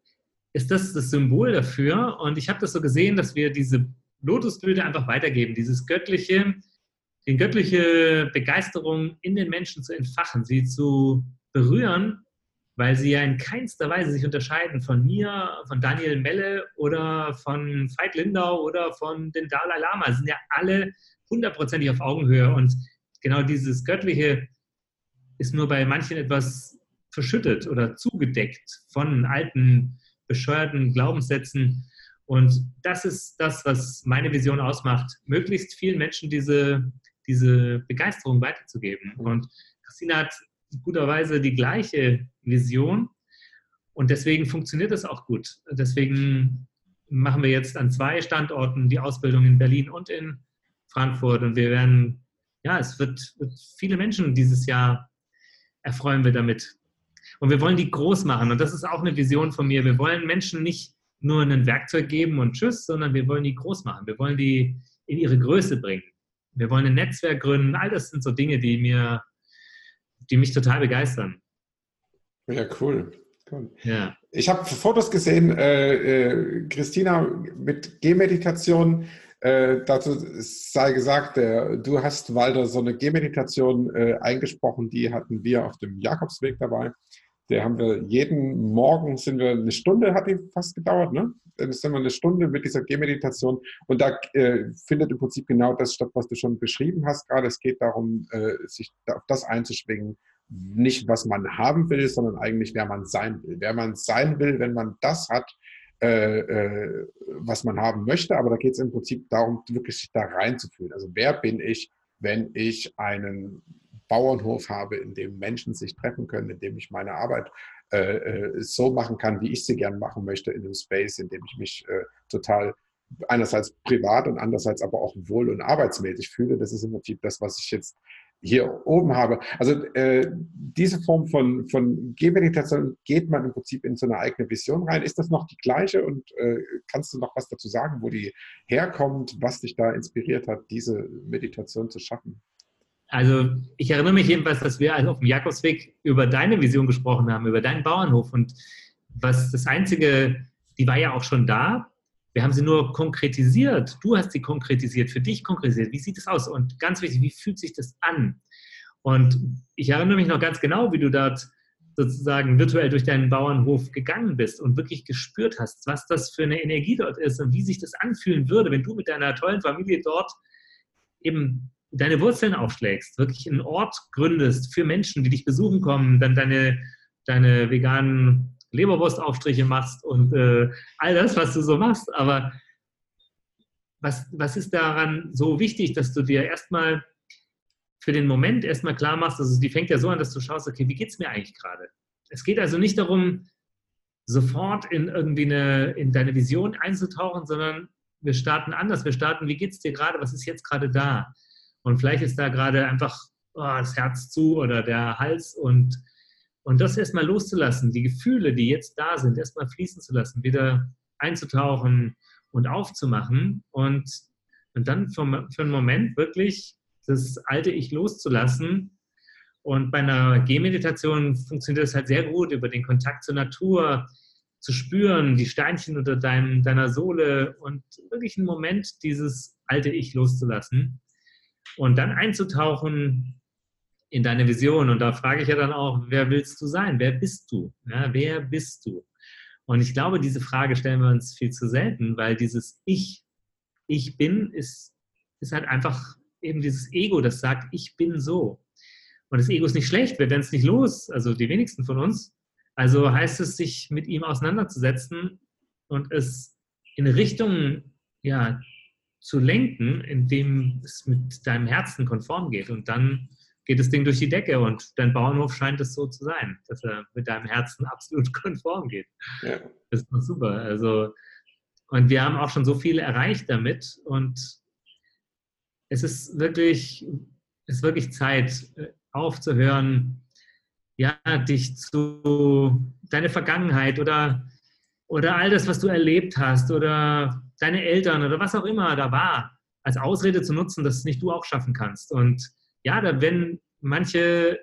ist das das Symbol dafür und ich habe das so gesehen, dass wir diese Lotusblüte einfach weitergeben, dieses göttliche, die göttliche Begeisterung in den Menschen zu entfachen, sie zu berühren, weil sie ja in keinster Weise sich unterscheiden von mir, von Daniel Melle oder von Veit Lindau oder von den Dalai Lama. Sie sind ja alle hundertprozentig auf Augenhöhe und genau dieses Göttliche ist nur bei manchen etwas verschüttet oder zugedeckt von alten, bescheuerten Glaubenssätzen. Und das ist das, was meine Vision ausmacht, möglichst vielen Menschen diese, diese Begeisterung weiterzugeben. Mhm. Und Christina hat guterweise die gleiche Vision und deswegen funktioniert das auch gut. Deswegen machen wir jetzt an zwei Standorten die Ausbildung in Berlin und in Frankfurt und wir werden, ja, es wird, wird viele Menschen dieses Jahr erfreuen wir damit. Und wir wollen die groß machen. Und das ist auch eine Vision von mir. Wir wollen Menschen nicht nur ein Werkzeug geben und tschüss, sondern wir wollen die groß machen. Wir wollen die in ihre Größe bringen. Wir wollen ein Netzwerk gründen. All das sind so Dinge, die mir, die mich total begeistern. Ja, cool. cool. Ja. Ich habe Fotos gesehen, äh, äh, Christina mit Gehmeditation. Äh, dazu sei gesagt, äh, du hast, Walter, so eine Gehmeditation äh, eingesprochen, die hatten wir auf dem Jakobsweg dabei. Der haben wir jeden Morgen sind wir eine Stunde, hat die fast gedauert, ne? Dann sind wir eine Stunde mit dieser Gehmeditation und da äh, findet im Prinzip genau das statt, was du schon beschrieben hast gerade. Es geht darum, äh, sich auf das einzuschwingen, nicht was man haben will, sondern eigentlich wer man sein will. Wer man sein will, wenn man das hat, äh, äh, was man haben möchte, aber da geht es im Prinzip darum, wirklich sich da reinzufühlen. Also wer bin ich, wenn ich einen Bauernhof habe, in dem Menschen sich treffen können, in dem ich meine Arbeit äh, äh so machen kann, wie ich sie gern machen möchte, in einem Space, in dem ich mich äh, total einerseits privat und andererseits aber auch wohl- und arbeitsmäßig fühle. Das ist im Prinzip das, was ich jetzt hier oben habe. Also äh, diese Form von, von Gehmeditation geht man im Prinzip in so eine eigene Vision rein. Ist das noch die gleiche und äh, kannst du noch was dazu sagen, wo die herkommt, was dich da inspiriert hat, diese Meditation zu schaffen? Also ich erinnere mich jedenfalls, dass wir also auf dem Jakobsweg über deine Vision gesprochen haben, über deinen Bauernhof und was das Einzige, die war ja auch schon da, wir haben sie nur konkretisiert. Du hast sie konkretisiert, für dich konkretisiert. Wie sieht es aus? Und ganz wichtig, wie fühlt sich das an? Und ich erinnere mich noch ganz genau, wie du dort sozusagen virtuell durch deinen Bauernhof gegangen bist und wirklich gespürt hast, was das für eine Energie dort ist und wie sich das anfühlen würde, wenn du mit deiner tollen Familie dort eben deine Wurzeln aufschlägst, wirklich einen Ort gründest für Menschen, die dich besuchen kommen, dann deine, deine veganen Leberwurstaufstriche machst und äh, all das, was du so machst. Aber was, was ist daran so wichtig, dass du dir erstmal für den Moment erstmal klar machst, also die fängt ja so an, dass du schaust, okay, wie geht es mir eigentlich gerade? Es geht also nicht darum, sofort in irgendwie eine, in deine Vision einzutauchen, sondern wir starten anders. Wir starten, wie geht es dir gerade? Was ist jetzt gerade da? Und vielleicht ist da gerade einfach oh, das Herz zu oder der Hals. Und und das erstmal loszulassen, die Gefühle, die jetzt da sind, erstmal fließen zu lassen, wieder einzutauchen und aufzumachen. Und, und dann für, für einen Moment wirklich das alte Ich loszulassen. Und bei einer Gehmeditation funktioniert das halt sehr gut, über den Kontakt zur Natur zu spüren, die Steinchen unter deinem, deiner Sohle und wirklich einen Moment dieses alte Ich loszulassen und dann einzutauchen in deine Vision. Und da frage ich ja dann auch, wer willst du sein? Wer bist du? Ja, wer bist du? Und ich glaube, diese Frage stellen wir uns viel zu selten, weil dieses Ich, ich bin, ist, ist halt einfach eben dieses Ego, das sagt, ich bin so. Und das Ego ist nicht schlecht, wir werden es nicht los, also die wenigsten von uns. Also heißt es, sich mit ihm auseinanderzusetzen und es in Richtung ja, zu lenken, indem es mit deinem Herzen konform geht. Und dann geht das Ding durch die Decke und dein Bauernhof scheint es so zu sein, dass er mit deinem Herzen [laughs] absolut konform geht. Ja. Das ist doch super. Also, und wir haben auch schon so viel erreicht damit und es ist wirklich, es ist wirklich Zeit, äh, aufzuhören, ja, dich zu, deine Vergangenheit oder, oder all das, was du erlebt hast oder deine Eltern oder was auch immer da war, als Ausrede zu nutzen, dass es nicht du auch schaffen kannst. Und ja, da werden manche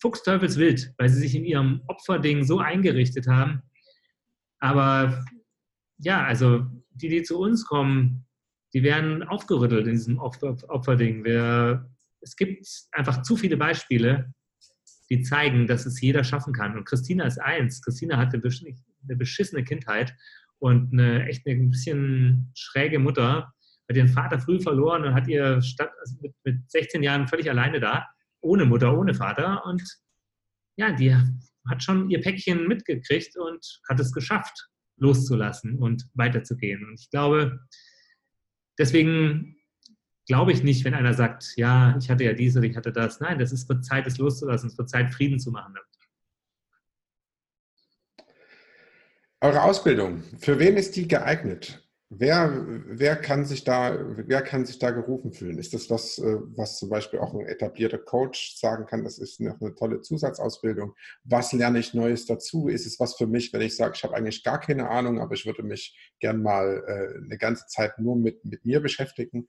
fuchsteufelswild, weil sie sich in ihrem Opferding so eingerichtet haben. Aber ja, also die, die zu uns kommen, die werden aufgerüttelt in diesem Opfer Opferding. Wir, es gibt einfach zu viele Beispiele, die zeigen, dass es jeder schaffen kann. Und Christina ist eins. Christina hatte eine beschissene Kindheit und eine echt eine ein bisschen schräge Mutter, hat ihren Vater früh verloren und hat ihr statt, also mit, mit 16 Jahren völlig alleine da, ohne Mutter, ohne Vater. Und ja, die hat schon ihr Päckchen mitgekriegt und hat es geschafft, loszulassen und weiterzugehen. Und ich glaube, deswegen glaube ich nicht, wenn einer sagt, ja, ich hatte ja dies oder ich hatte das. Nein, das ist für Zeit, es loszulassen, es wird Zeit, Frieden zu machen. Eure Ausbildung, für wen ist die geeignet? Wer, wer, kann sich da, wer kann sich da gerufen fühlen? Ist das was, äh, was zum Beispiel auch ein etablierter Coach sagen kann, das ist noch eine tolle Zusatzausbildung? Was lerne ich Neues dazu? Ist es was für mich, wenn ich sage, ich habe eigentlich gar keine Ahnung, aber ich würde mich gern mal äh, eine ganze Zeit nur mit, mit mir beschäftigen?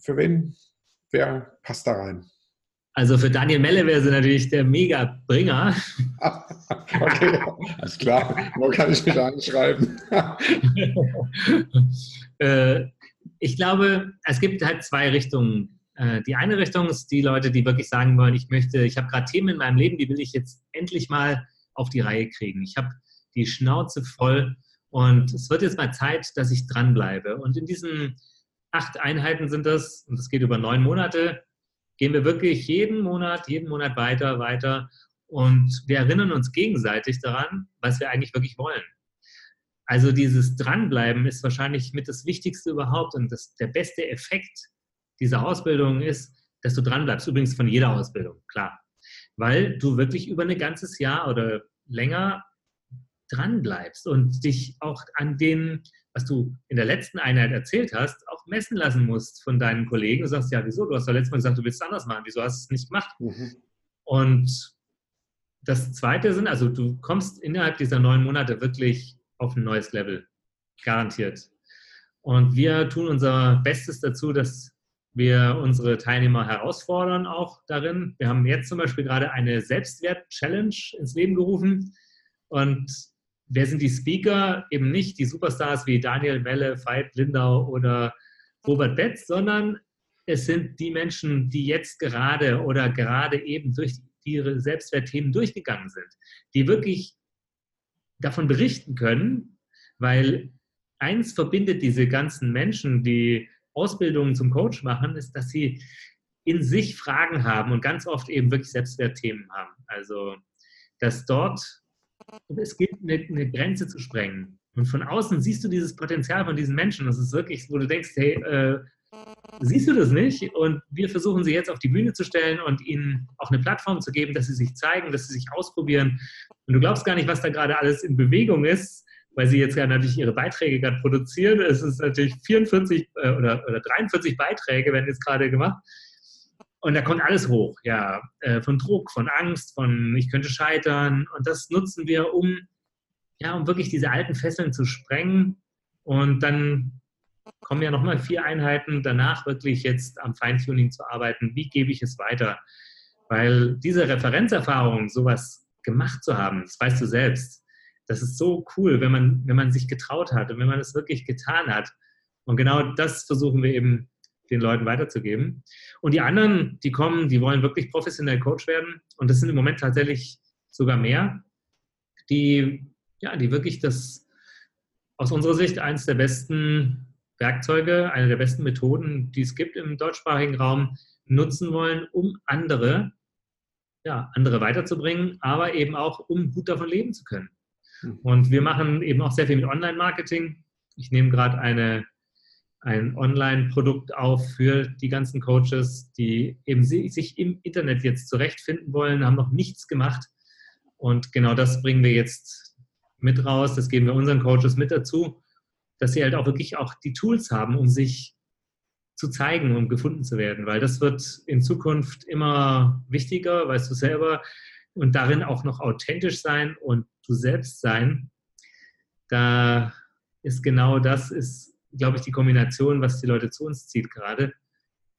Für wen, wer passt da rein? Also für Daniel Melle wäre sie natürlich der Mega-Bringer. [laughs] okay, alles klar. Wo kann ich mich anschreiben? [laughs] Äh, ich glaube, es gibt halt zwei Richtungen. Äh, die eine Richtung ist die Leute, die wirklich sagen wollen, ich möchte, ich habe gerade Themen in meinem Leben, die will ich jetzt endlich mal auf die Reihe kriegen. Ich habe die Schnauze voll und es wird jetzt mal Zeit, dass ich dranbleibe. Und in diesen acht Einheiten sind das, und das geht über neun Monate, gehen wir wirklich jeden Monat, jeden Monat weiter, weiter und wir erinnern uns gegenseitig daran, was wir eigentlich wirklich wollen. Also dieses Dranbleiben ist wahrscheinlich mit das Wichtigste überhaupt und das, der beste Effekt dieser Ausbildung ist, dass du dranbleibst. Übrigens von jeder Ausbildung, klar. Weil du wirklich über ein ganzes Jahr oder länger dranbleibst und dich auch an den was du in der letzten Einheit erzählt hast, auch messen lassen musst von deinen Kollegen. Du sagst, ja, wieso? Du hast ja letztes Mal gesagt, du willst es anders machen. Wieso hast du es nicht gemacht? Mhm. Und das Zweite sind, also du kommst innerhalb dieser neun Monate wirklich auf ein neues Level. Garantiert. Und wir tun unser Bestes dazu, dass wir unsere Teilnehmer herausfordern auch darin. Wir haben jetzt zum Beispiel gerade eine Selbstwert-Challenge ins Leben gerufen. Und wer sind die Speaker? Eben nicht die Superstars wie Daniel Welle, Veit Lindau oder Robert Betz, sondern es sind die Menschen, die jetzt gerade oder gerade eben durch ihre Selbstwertthemen durchgegangen sind, die wirklich davon berichten können, weil eins verbindet diese ganzen Menschen, die Ausbildungen zum Coach machen, ist, dass sie in sich Fragen haben und ganz oft eben wirklich Selbstwertthemen haben. Also, dass dort es gilt, eine, eine, Grenze zu sprengen. Und von außen siehst du dieses Potenzial von diesen Menschen. Das ist wirklich, wo du denkst, hey, äh, siehst du das nicht? Und wir versuchen sie jetzt auf die Bühne zu stellen und ihnen auch eine Plattform zu geben, dass sie sich zeigen, dass sie sich ausprobieren. Und du glaubst gar nicht, was da gerade alles in Bewegung ist, weil sie jetzt ja natürlich ihre Beiträge gerade produzieren. Es ist natürlich 44 äh, oder, oder 43 Beiträge werden jetzt gerade gemacht. Und da kommt alles hoch, ja, äh, von Druck, von Angst, von ich könnte scheitern. Und das nutzen wir, um, ja, um wirklich diese alten Fesseln zu sprengen. Und dann kommen ja nochmal vier Einheiten danach wirklich jetzt am Feintuning zu arbeiten. Wie gebe ich es weiter? Weil diese Referenzerfahrung, sowas gemacht zu haben, das weißt du selbst, das ist so cool, wenn man, wenn man sich getraut hat und wenn man es wirklich getan hat. Und genau das versuchen wir eben den Leuten weiterzugeben. Und die anderen, die kommen, die wollen wirklich professionell Coach werden. Und das sind im Moment tatsächlich sogar mehr, die, ja, die wirklich das aus unserer Sicht eines der besten Werkzeuge, eine der besten Methoden, die es gibt im deutschsprachigen Raum, nutzen wollen, um andere, ja, andere weiterzubringen, aber eben auch, um gut davon leben zu können. Hm. Und wir machen eben auch sehr viel mit Online-Marketing. Ich nehme gerade eine ein Online-Produkt auf für die ganzen Coaches, die eben sich im Internet jetzt zurechtfinden wollen, haben noch nichts gemacht. Und genau das bringen wir jetzt mit raus. Das geben wir unseren Coaches mit dazu, dass sie halt auch wirklich auch die Tools haben, um sich zu zeigen, um gefunden zu werden. Weil das wird in Zukunft immer wichtiger, weißt du selber, und darin auch noch authentisch sein und du selbst sein. Da ist genau das, ist glaube ich, die Kombination, was die Leute zu uns zieht gerade,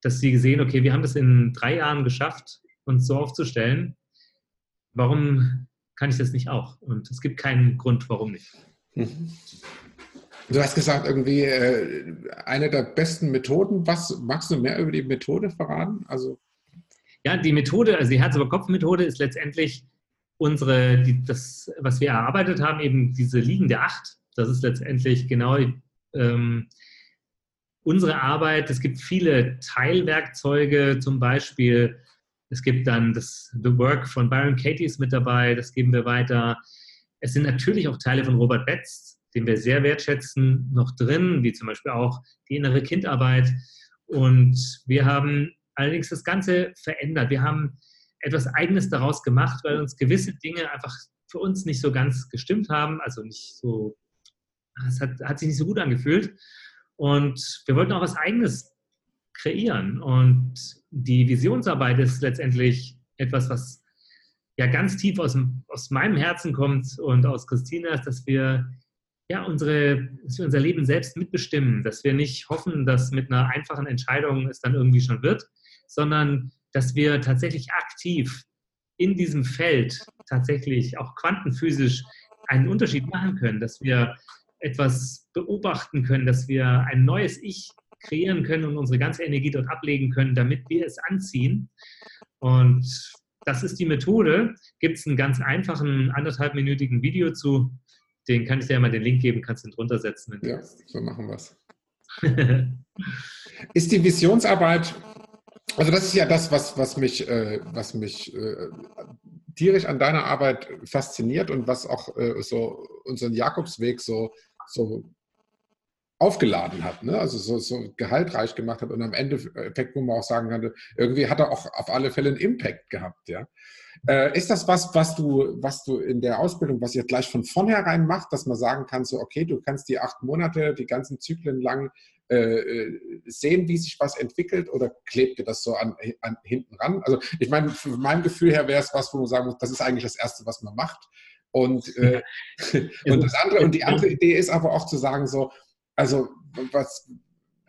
dass sie sehen, okay, wir haben das in drei Jahren geschafft, uns so aufzustellen. Warum kann ich das nicht auch? Und es gibt keinen Grund, warum nicht. Mhm. Du hast gesagt, irgendwie äh, eine der besten Methoden. Was magst du mehr über die Methode verraten? Also ja, die Methode, also die Herz-über-Kopf-Methode ist letztendlich unsere, die, das, was wir erarbeitet haben, eben diese liegende Acht. Das ist letztendlich genau ähm, unsere Arbeit, es gibt viele Teilwerkzeuge, zum Beispiel Es gibt dann das The Work von Byron Katie ist mit dabei, das geben wir weiter. Es sind natürlich auch Teile von Robert Betz, den wir sehr wertschätzen, noch drin, wie zum Beispiel auch die innere Kindarbeit. Und wir haben allerdings das Ganze verändert. Wir haben etwas Eigenes daraus gemacht, weil uns gewisse Dinge einfach für uns nicht so ganz gestimmt haben, also nicht so, es hat, hat sich nicht so gut angefühlt. Und wir wollten auch was Eigenes kreieren. Und die Visionsarbeit ist letztendlich etwas, was ja ganz tief aus, aus meinem Herzen kommt und aus Christinas, dass wir ja unsere, dass wir unser Leben selbst mitbestimmen, dass wir nicht hoffen, dass mit einer einfachen Entscheidung es dann irgendwie schon wird, sondern dass wir tatsächlich aktiv in diesem Feld tatsächlich auch quantenphysisch einen Unterschied machen können, dass wir etwas beobachten können, dass wir ein neues Ich kreieren können und unsere ganze Energie dort ablegen können, damit wir es anziehen. Und das ist die Methode. Gibt es einen ganz einfachen anderthalbminütigen Video zu. Den kann ich dir ja mal den Link geben, kannst du ihn drunter setzen. Ja, so machen wir es. [laughs] ist die Visionsarbeit, also das ist ja das, was, was mich, äh, was mich äh, tierisch an deiner Arbeit fasziniert und was auch äh, so unseren Jakobsweg so, so aufgeladen hat, ne? also so, so gehaltreich gemacht hat und am Endeffekt, wo man auch sagen kann, irgendwie hat er auch auf alle Fälle einen Impact gehabt. Ja? Äh, ist das was, was du, was du in der Ausbildung, was ihr gleich von vornherein macht, dass man sagen kann, so okay, du kannst die acht Monate, die ganzen Zyklen lang äh, äh sehen, wie sich was entwickelt oder klebt ihr das so an, an hinten ran? Also ich meine, von meinem Gefühl her wäre es was, wo man sagen muss, das ist eigentlich das Erste, was man macht. Und, äh, [laughs] und, das andere, und die andere Idee ist aber auch zu sagen, so, also was,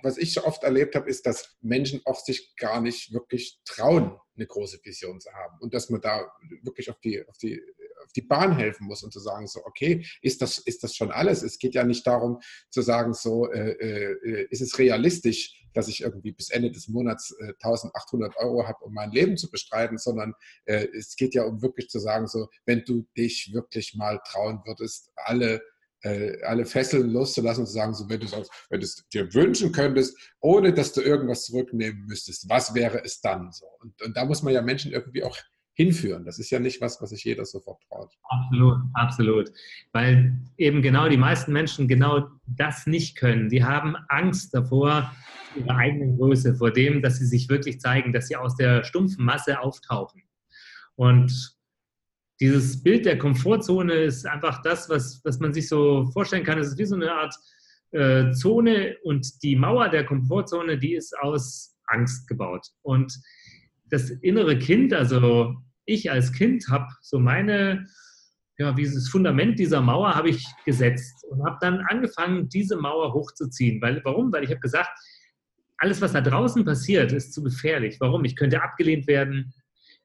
was ich so oft erlebt habe, ist, dass Menschen auch sich gar nicht wirklich trauen, eine große Vision zu haben. Und dass man da wirklich auf die, auf die, auf die Bahn helfen muss und zu sagen, so, okay, ist das, ist das schon alles? Es geht ja nicht darum zu sagen, so, äh, äh, ist es realistisch, dass ich irgendwie bis Ende des Monats äh, 1800 Euro habe, um mein Leben zu bestreiten, sondern äh, es geht ja um wirklich zu sagen, so, wenn du dich wirklich mal trauen würdest, alle äh, alle Fesseln loszulassen und zu sagen, so, wenn du es dir wünschen könntest, ohne dass du irgendwas zurücknehmen müsstest, was wäre es dann so? Und, und da muss man ja Menschen irgendwie auch hinführen. Das ist ja nicht was, was sich jeder sofort traut. Absolut, absolut. Weil eben genau die meisten Menschen genau das nicht können. Die haben Angst davor, ihrer eigenen Größe, vor dem, dass sie sich wirklich zeigen, dass sie aus der stumpfen Masse auftauchen. Und dieses Bild der Komfortzone ist einfach das, was, was man sich so vorstellen kann. Es ist wie so eine Art äh, Zone und die Mauer der Komfortzone, die ist aus Angst gebaut. Und das innere Kind, also ich als Kind habe so meine, ja, dieses Fundament dieser Mauer habe ich gesetzt und habe dann angefangen, diese Mauer hochzuziehen. Weil, warum? Weil ich habe gesagt, alles, was da draußen passiert, ist zu gefährlich. Warum? Ich könnte abgelehnt werden,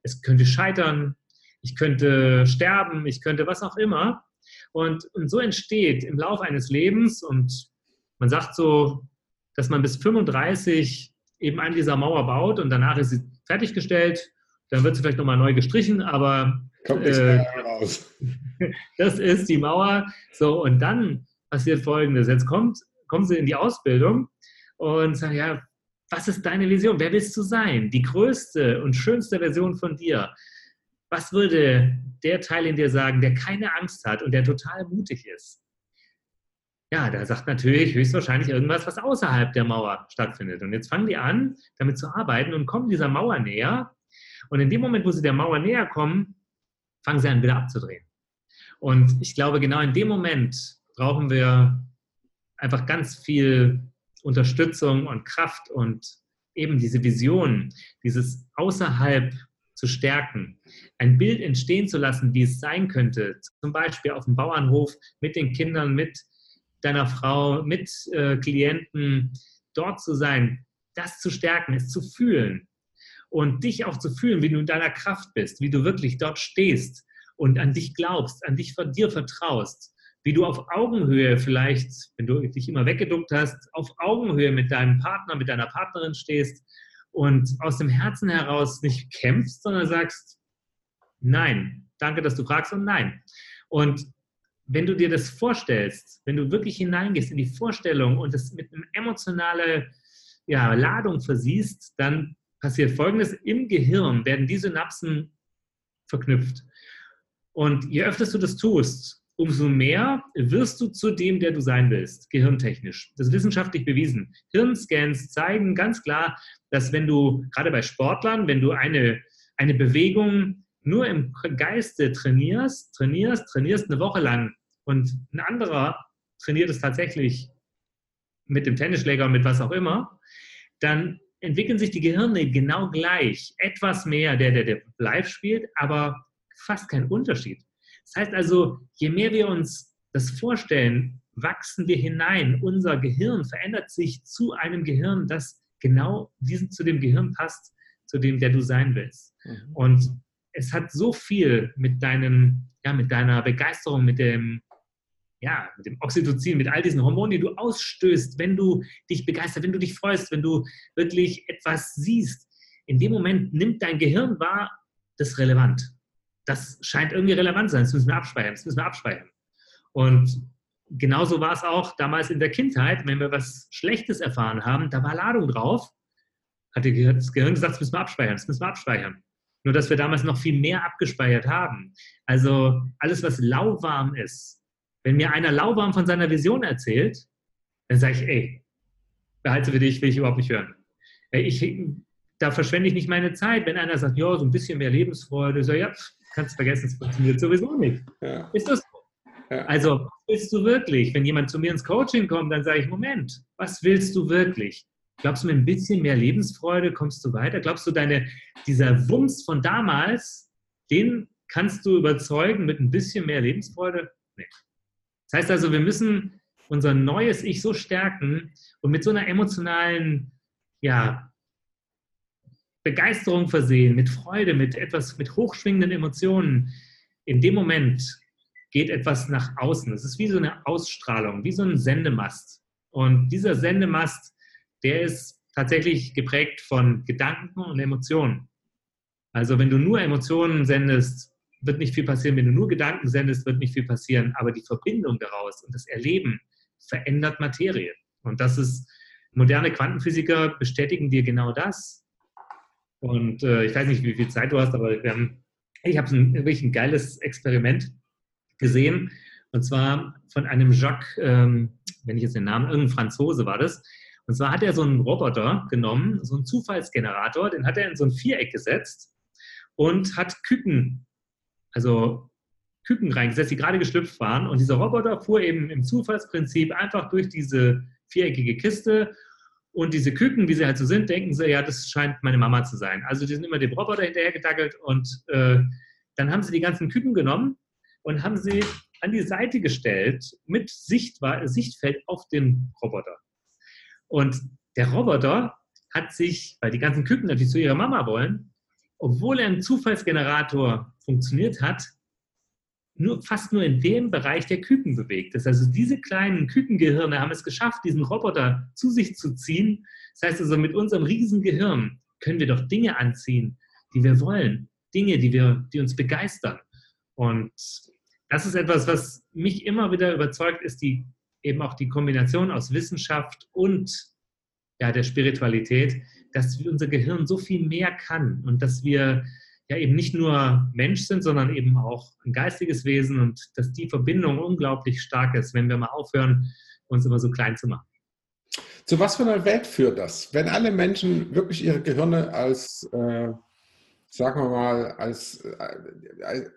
es könnte scheitern, ich könnte sterben, ich könnte was auch immer. Und, und so entsteht im Laufe eines Lebens, und man sagt so, dass man bis 35 eben an dieser Mauer baut und danach ist sie fertiggestellt, dann wird sie vielleicht nochmal neu gestrichen, aber Kommt äh, raus. [laughs] das ist die Mauer. So, und dann passiert folgendes. Jetzt kommt, kommen sie in die Ausbildung und sagen, ja, was ist deine Vision? Wer willst du sein? Die größte und schönste Version von dir was würde der Teil in dir sagen, der keine Angst hat und der total mutig ist? Ja, der sagt natürlich höchstwahrscheinlich irgendwas, was außerhalb der Mauer stattfindet. Und jetzt fangen die an, damit zu arbeiten und kommen dieser Mauer näher. Und in dem Moment, wo sie der Mauer näher kommen, fangen sie an, wieder abzudrehen. Und ich glaube, genau in dem Moment brauchen wir einfach ganz viel Unterstützung und Kraft und eben diese Vision, dieses außerhalb zu stärken, ein Bild entstehen zu lassen, wie es sein könnte, zum Beispiel auf dem Bauernhof mit den Kindern, mit deiner Frau, mit äh, Klienten, dort zu sein, das zu stärken, es zu fühlen und dich auch zu fühlen, wie du in deiner Kraft bist, wie du wirklich dort stehst und an dich glaubst, an dich von dir vertraust, wie du auf Augenhöhe vielleicht, wenn du dich immer weggeduckt hast, auf Augenhöhe mit deinem Partner, mit deiner Partnerin stehst und aus dem Herzen heraus nicht kämpfst, sondern sagst, nein, danke, dass du fragst und nein. Und wenn du dir das vorstellst, wenn du wirklich hineingehst in die Vorstellung und das mit einer emotionalen ja, Ladung versiehst, dann passiert Folgendes. Im Gehirn werden die Synapsen verknüpft. Und je öfter du das tust, umso mehr wirst du zu dem, der du sein willst, gehirntechnisch. Das ist wissenschaftlich bewiesen. Hirnscans zeigen ganz klar, dass wenn du, gerade bei Sportlern, wenn du eine, eine Bewegung nur im Geiste trainierst, trainierst, trainierst eine Woche lang und ein anderer trainiert es tatsächlich mit dem Tennisschläger und mit was auch immer, dann entwickeln sich die Gehirne genau gleich. Etwas mehr der, der, der live spielt, aber fast kein Unterschied. Das heißt also, je mehr wir uns das vorstellen, wachsen wir hinein. Unser Gehirn verändert sich zu einem Gehirn, das genau diesen, zu dem Gehirn passt, zu dem, der du sein willst. Mhm. Und es hat so viel mit deinem, ja, mit deiner Begeisterung, mit dem, ja, mit dem Oxytocin, mit all diesen Hormonen, die du ausstößt, wenn du dich begeisterst, wenn du dich freust, wenn du wirklich etwas siehst. In dem Moment nimmt dein Gehirn wahr, das ist relevant. Das scheint irgendwie relevant zu sein. Das müssen wir abspeichern. Das müssen wir abspeichern. Und genauso war es auch damals in der Kindheit, wenn wir was Schlechtes erfahren haben, da war Ladung drauf, hat das Gehirn gesagt, das müssen wir abspeichern, das müssen wir abspeichern. Nur, dass wir damals noch viel mehr abgespeichert haben. Also alles, was lauwarm ist, wenn mir einer lauwarm von seiner Vision erzählt, dann sage ich, ey, behalte für dich, will ich überhaupt nicht hören. Ich, da verschwende ich nicht meine Zeit. Wenn einer sagt, ja, so ein bisschen mehr Lebensfreude, so, ja, kannst vergessen, es funktioniert sowieso nicht. Ja. Ist das so? Ja. Also, was willst du wirklich? Wenn jemand zu mir ins Coaching kommt, dann sage ich, Moment, was willst du wirklich? Glaubst du, mit ein bisschen mehr Lebensfreude kommst du weiter? Glaubst du, deine, dieser Wumms von damals, den kannst du überzeugen mit ein bisschen mehr Lebensfreude? Nee. Das heißt also, wir müssen unser neues Ich so stärken und mit so einer emotionalen ja, Begeisterung versehen, mit Freude, mit etwas, mit hochschwingenden Emotionen. In dem Moment geht etwas nach außen. Es ist wie so eine Ausstrahlung, wie so ein Sendemast. Und dieser Sendemast, der ist tatsächlich geprägt von Gedanken und Emotionen. Also wenn du nur Emotionen sendest, wird nicht viel passieren. Wenn du nur Gedanken sendest, wird nicht viel passieren. Aber die Verbindung daraus und das Erleben verändert Materie. Und das ist, moderne Quantenphysiker bestätigen dir genau das. Und äh, ich weiß nicht, wie viel Zeit du hast, aber haben, ich habe ein, wirklich ein geiles Experiment gesehen. Und zwar von einem Jacques, ähm, wenn ich jetzt den Namen, irgendein Franzose war das. Und zwar hat er so einen Roboter genommen, so einen Zufallsgenerator, den hat er in so ein Viereck gesetzt und hat Küken also Küken reingesetzt, die gerade geschlüpft waren. Und dieser Roboter fuhr eben im Zufallsprinzip einfach durch diese viereckige Kiste. Und diese Küken, wie sie halt so sind, denken sie, ja, das scheint meine Mama zu sein. Also die sind immer dem Roboter hinterhergedackelt und äh, dann haben sie die ganzen Küken genommen und haben sie an die Seite gestellt mit Sichtbar Sichtfeld auf den Roboter. Und der Roboter hat sich, weil die ganzen Küken natürlich zu ihrer Mama wollen, obwohl er ein Zufallsgenerator funktioniert hat, nur, fast nur in dem Bereich der Küken bewegt ist. Also diese kleinen Kükengehirne haben es geschafft, diesen Roboter zu sich zu ziehen. Das heißt also, mit unserem riesen Gehirn können wir doch Dinge anziehen, die wir wollen. Dinge, die, wir, die uns begeistern. Und das ist etwas, was mich immer wieder überzeugt, ist die, eben auch die Kombination aus Wissenschaft und ja, der Spiritualität, dass unser Gehirn so viel mehr kann und dass wir ja eben nicht nur Mensch sind, sondern eben auch ein geistiges Wesen und dass die Verbindung unglaublich stark ist, wenn wir mal aufhören, uns immer so klein zu machen. Zu was für einer Welt führt das? Wenn alle Menschen wirklich ihre Gehirne als, äh, sagen wir mal, als, äh,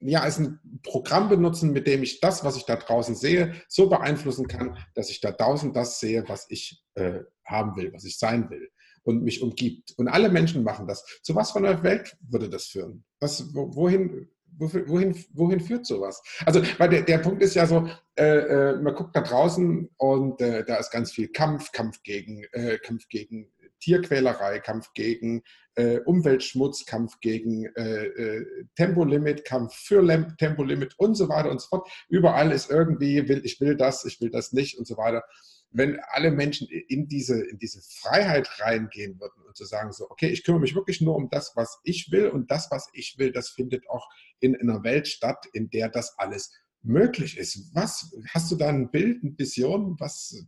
ja, als ein Programm benutzen, mit dem ich das, was ich da draußen sehe, so beeinflussen kann, dass ich da draußen das sehe, was ich äh, haben will, was ich sein will und mich umgibt. Und alle Menschen machen das. Zu was von der Welt würde das führen? Was, wohin, wohin, wohin führt sowas? Also, weil der, der Punkt ist ja so, äh, äh, man guckt da draußen und äh, da ist ganz viel Kampf, Kampf gegen, äh, Kampf gegen Tierquälerei, Kampf gegen äh, Umweltschmutz, Kampf gegen äh, Tempolimit, Kampf für Tempolimit und so weiter und so fort. Überall ist irgendwie, will, ich will das, ich will das nicht und so weiter wenn alle Menschen in diese, in diese Freiheit reingehen würden und zu sagen, so, okay, ich kümmere mich wirklich nur um das, was ich will und das, was ich will, das findet auch in, einer Welt statt, in der das alles möglich ist. Was, hast du da ein Bild, eine Vision, was?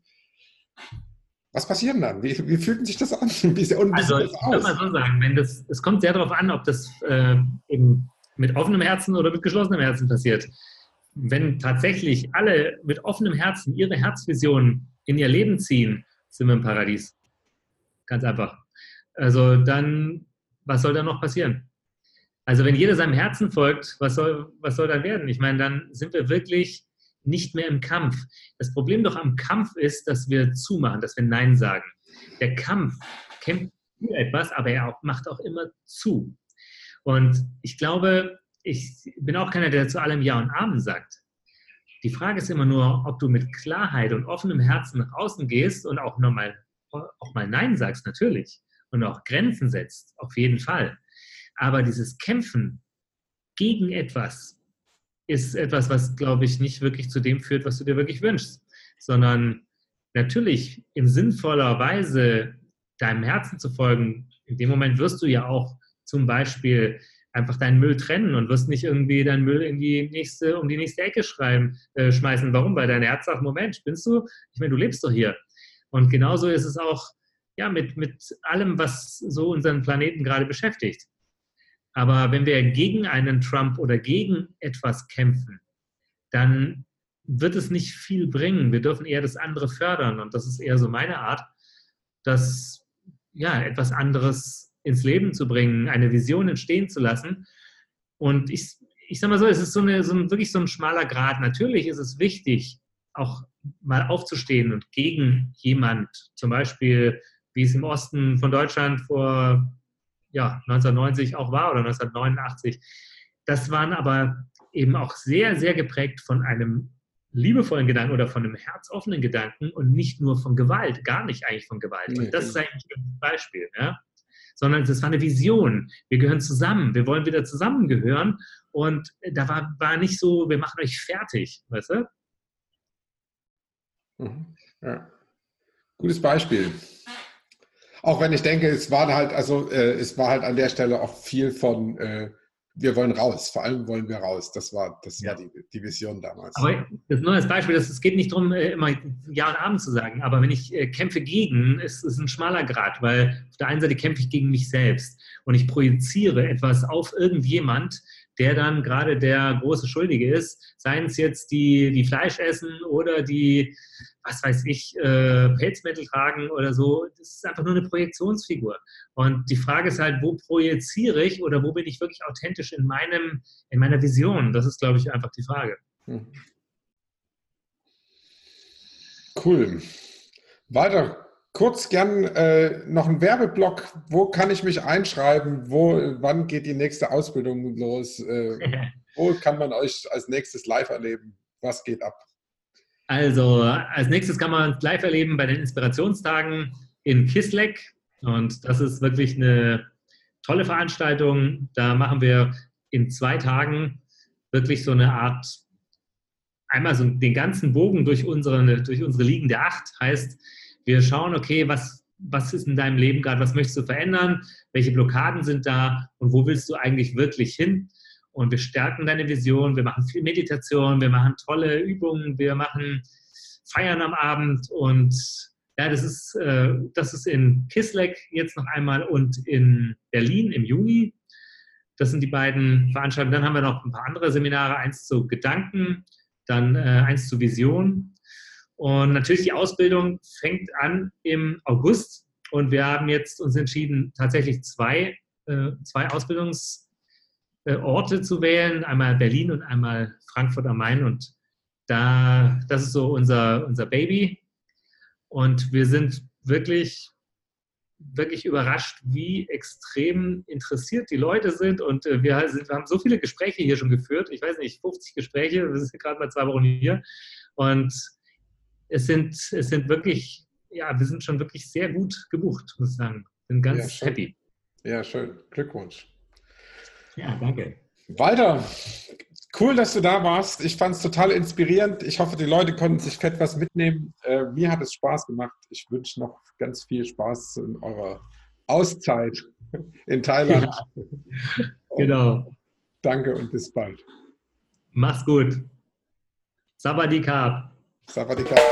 Was passiert dann? Wie, wie fühlt sich das an? [laughs] Also ich würde mal so sagen, wenn das, es kommt sehr darauf an, ob das äh, eben mit offenem Herzen oder mit geschlossenem Herzen passiert. Wenn tatsächlich alle mit offenem Herzen ihre Herzvision in ihr Leben ziehen, sind wir im Paradies. Ganz einfach. Also dann, was soll da noch passieren? Also wenn jeder seinem Herzen folgt, was soll, was soll dann werden? Ich meine, dann sind wir wirklich nicht mehr im Kampf. Das Problem doch am Kampf ist, dass wir zumachen, dass wir Nein sagen. Der Kampf kämpft für etwas, aber er auch, macht auch immer zu. Und ich glaube, ich bin auch keiner, der zu allem Ja und Amen sagt. Die Frage ist immer nur, ob du mit Klarheit und offenem Herzen nach außen gehst und auch nochmal auch mal Nein sagst, natürlich. Und auch Grenzen setzt, auf jeden Fall. Aber dieses Kämpfen gegen etwas ist etwas, was, glaube ich, nicht wirklich zu dem führt, was du dir wirklich wünschst, sondern natürlich in sinnvoller Weise deinem Herzen zu folgen. In dem Moment wirst du ja auch zum Beispiel einfach deinen Müll trennen und wirst nicht irgendwie deinen Müll in die nächste, um die nächste Ecke schreiben, äh, schmeißen. Warum? Weil dein Herz sagt, Moment, spinnst du? Ich meine, du lebst doch hier. Und genauso ist es auch ja, mit, mit allem, was so unseren Planeten gerade beschäftigt. Aber wenn wir gegen einen Trump oder gegen etwas kämpfen, dann wird es nicht viel bringen. Wir dürfen eher das andere fördern. Und das ist eher so meine Art, das ja, etwas anderes ins Leben zu bringen, eine Vision entstehen zu lassen. Und ich, ich sage mal so, es ist so, eine, so ein, wirklich so ein schmaler Grad. Natürlich ist es wichtig, auch mal aufzustehen und gegen jemand, zum Beispiel, wie es im Osten von Deutschland vor ja, 1990 auch war oder 1989. Das waren aber eben auch sehr, sehr geprägt von einem liebevollen Gedanken oder von einem herzoffenen Gedanken und nicht nur von Gewalt, gar nicht eigentlich von Gewalt. Und das ist eigentlich ein Beispiel, ja? Sondern das war eine Vision. Wir gehören zusammen, wir wollen wieder zusammengehören und da war, war nicht so, wir machen euch fertig, weißt du? Mhm. Ja. Gutes Beispiel. Auch wenn ich denke, es war halt, also äh, es war halt an der Stelle auch viel von äh, wir wollen raus, vor allem wollen wir raus. Das war, das ja. war die, die Vision damals. Aber das ist nur als Beispiel, es geht nicht darum, äh, immer Ja und Abend zu sagen, aber wenn ich äh, kämpfe gegen, ist es ein schmaler Grad, weil auf der einen Seite kämpfe ich gegen mich selbst und ich projiziere etwas auf irgendjemand, der dann gerade der große Schuldige ist, seien es jetzt die, die Fleisch essen oder die, was weiß ich, äh, Pelzmäntel tragen oder so. Das ist einfach nur eine Projektionsfigur. Und die Frage ist halt, wo projiziere ich oder wo bin ich wirklich authentisch in, meinem, in meiner Vision? Das ist, glaube ich, einfach die Frage. Hm. Cool. Weiter kurz gern äh, noch ein Werbeblock. Wo kann ich mich einschreiben? Wo, wann geht die nächste Ausbildung los? Äh, [laughs] wo kann man euch als nächstes live erleben? Was geht ab? Also, als nächstes kann man live erleben bei den Inspirationstagen in Kisleck. Und das ist wirklich eine tolle Veranstaltung. Da machen wir in zwei Tagen wirklich so eine Art, einmal so den ganzen Bogen durch unsere, durch unsere Ligen der Acht. Heißt, wir schauen, okay, was, was ist in deinem Leben gerade, was möchtest du verändern, welche Blockaden sind da? Und wo willst du eigentlich wirklich hin? Und wir stärken deine Vision, wir machen viel Meditation, wir machen tolle Übungen, wir machen Feiern am Abend. Und ja, das ist, äh, das ist in Kisleck jetzt noch einmal und in Berlin im Juni. Das sind die beiden Veranstaltungen. Dann haben wir noch ein paar andere Seminare, eins zu Gedanken, dann äh, eins zu Vision und natürlich die Ausbildung fängt an im August und wir haben jetzt uns entschieden, tatsächlich zwei, äh, zwei Ausbildungsorte zu wählen, einmal Berlin und einmal Frankfurt am Main und da, das ist so unser, unser Baby und wir sind wirklich wirklich überrascht, wie extrem interessiert die Leute sind. Und äh, wir, sind, wir, haben so viele Gespräche hier schon geführt. Ich weiß nicht, 50 Gespräche. Wir sind gerade mal zwei Wochen hier. Und es sind, es sind wirklich, ja, wir sind schon wirklich sehr gut gebucht, muss ich sagen. Bin ganz ja, happy. Ja, schön. Glückwunsch. Ja, danke. Walter, cool, dass du da warst. Ich fand es total inspirierend. Ich hoffe, die Leute konnten sich fett was mitnehmen. Äh, mir hat es Spaß gemacht. Ich wünsche noch ganz viel Spaß in eurer Auszeit in Thailand. Ja, [laughs] genau. Danke und bis bald. Mach's gut. Sabadikap. Sabadikap.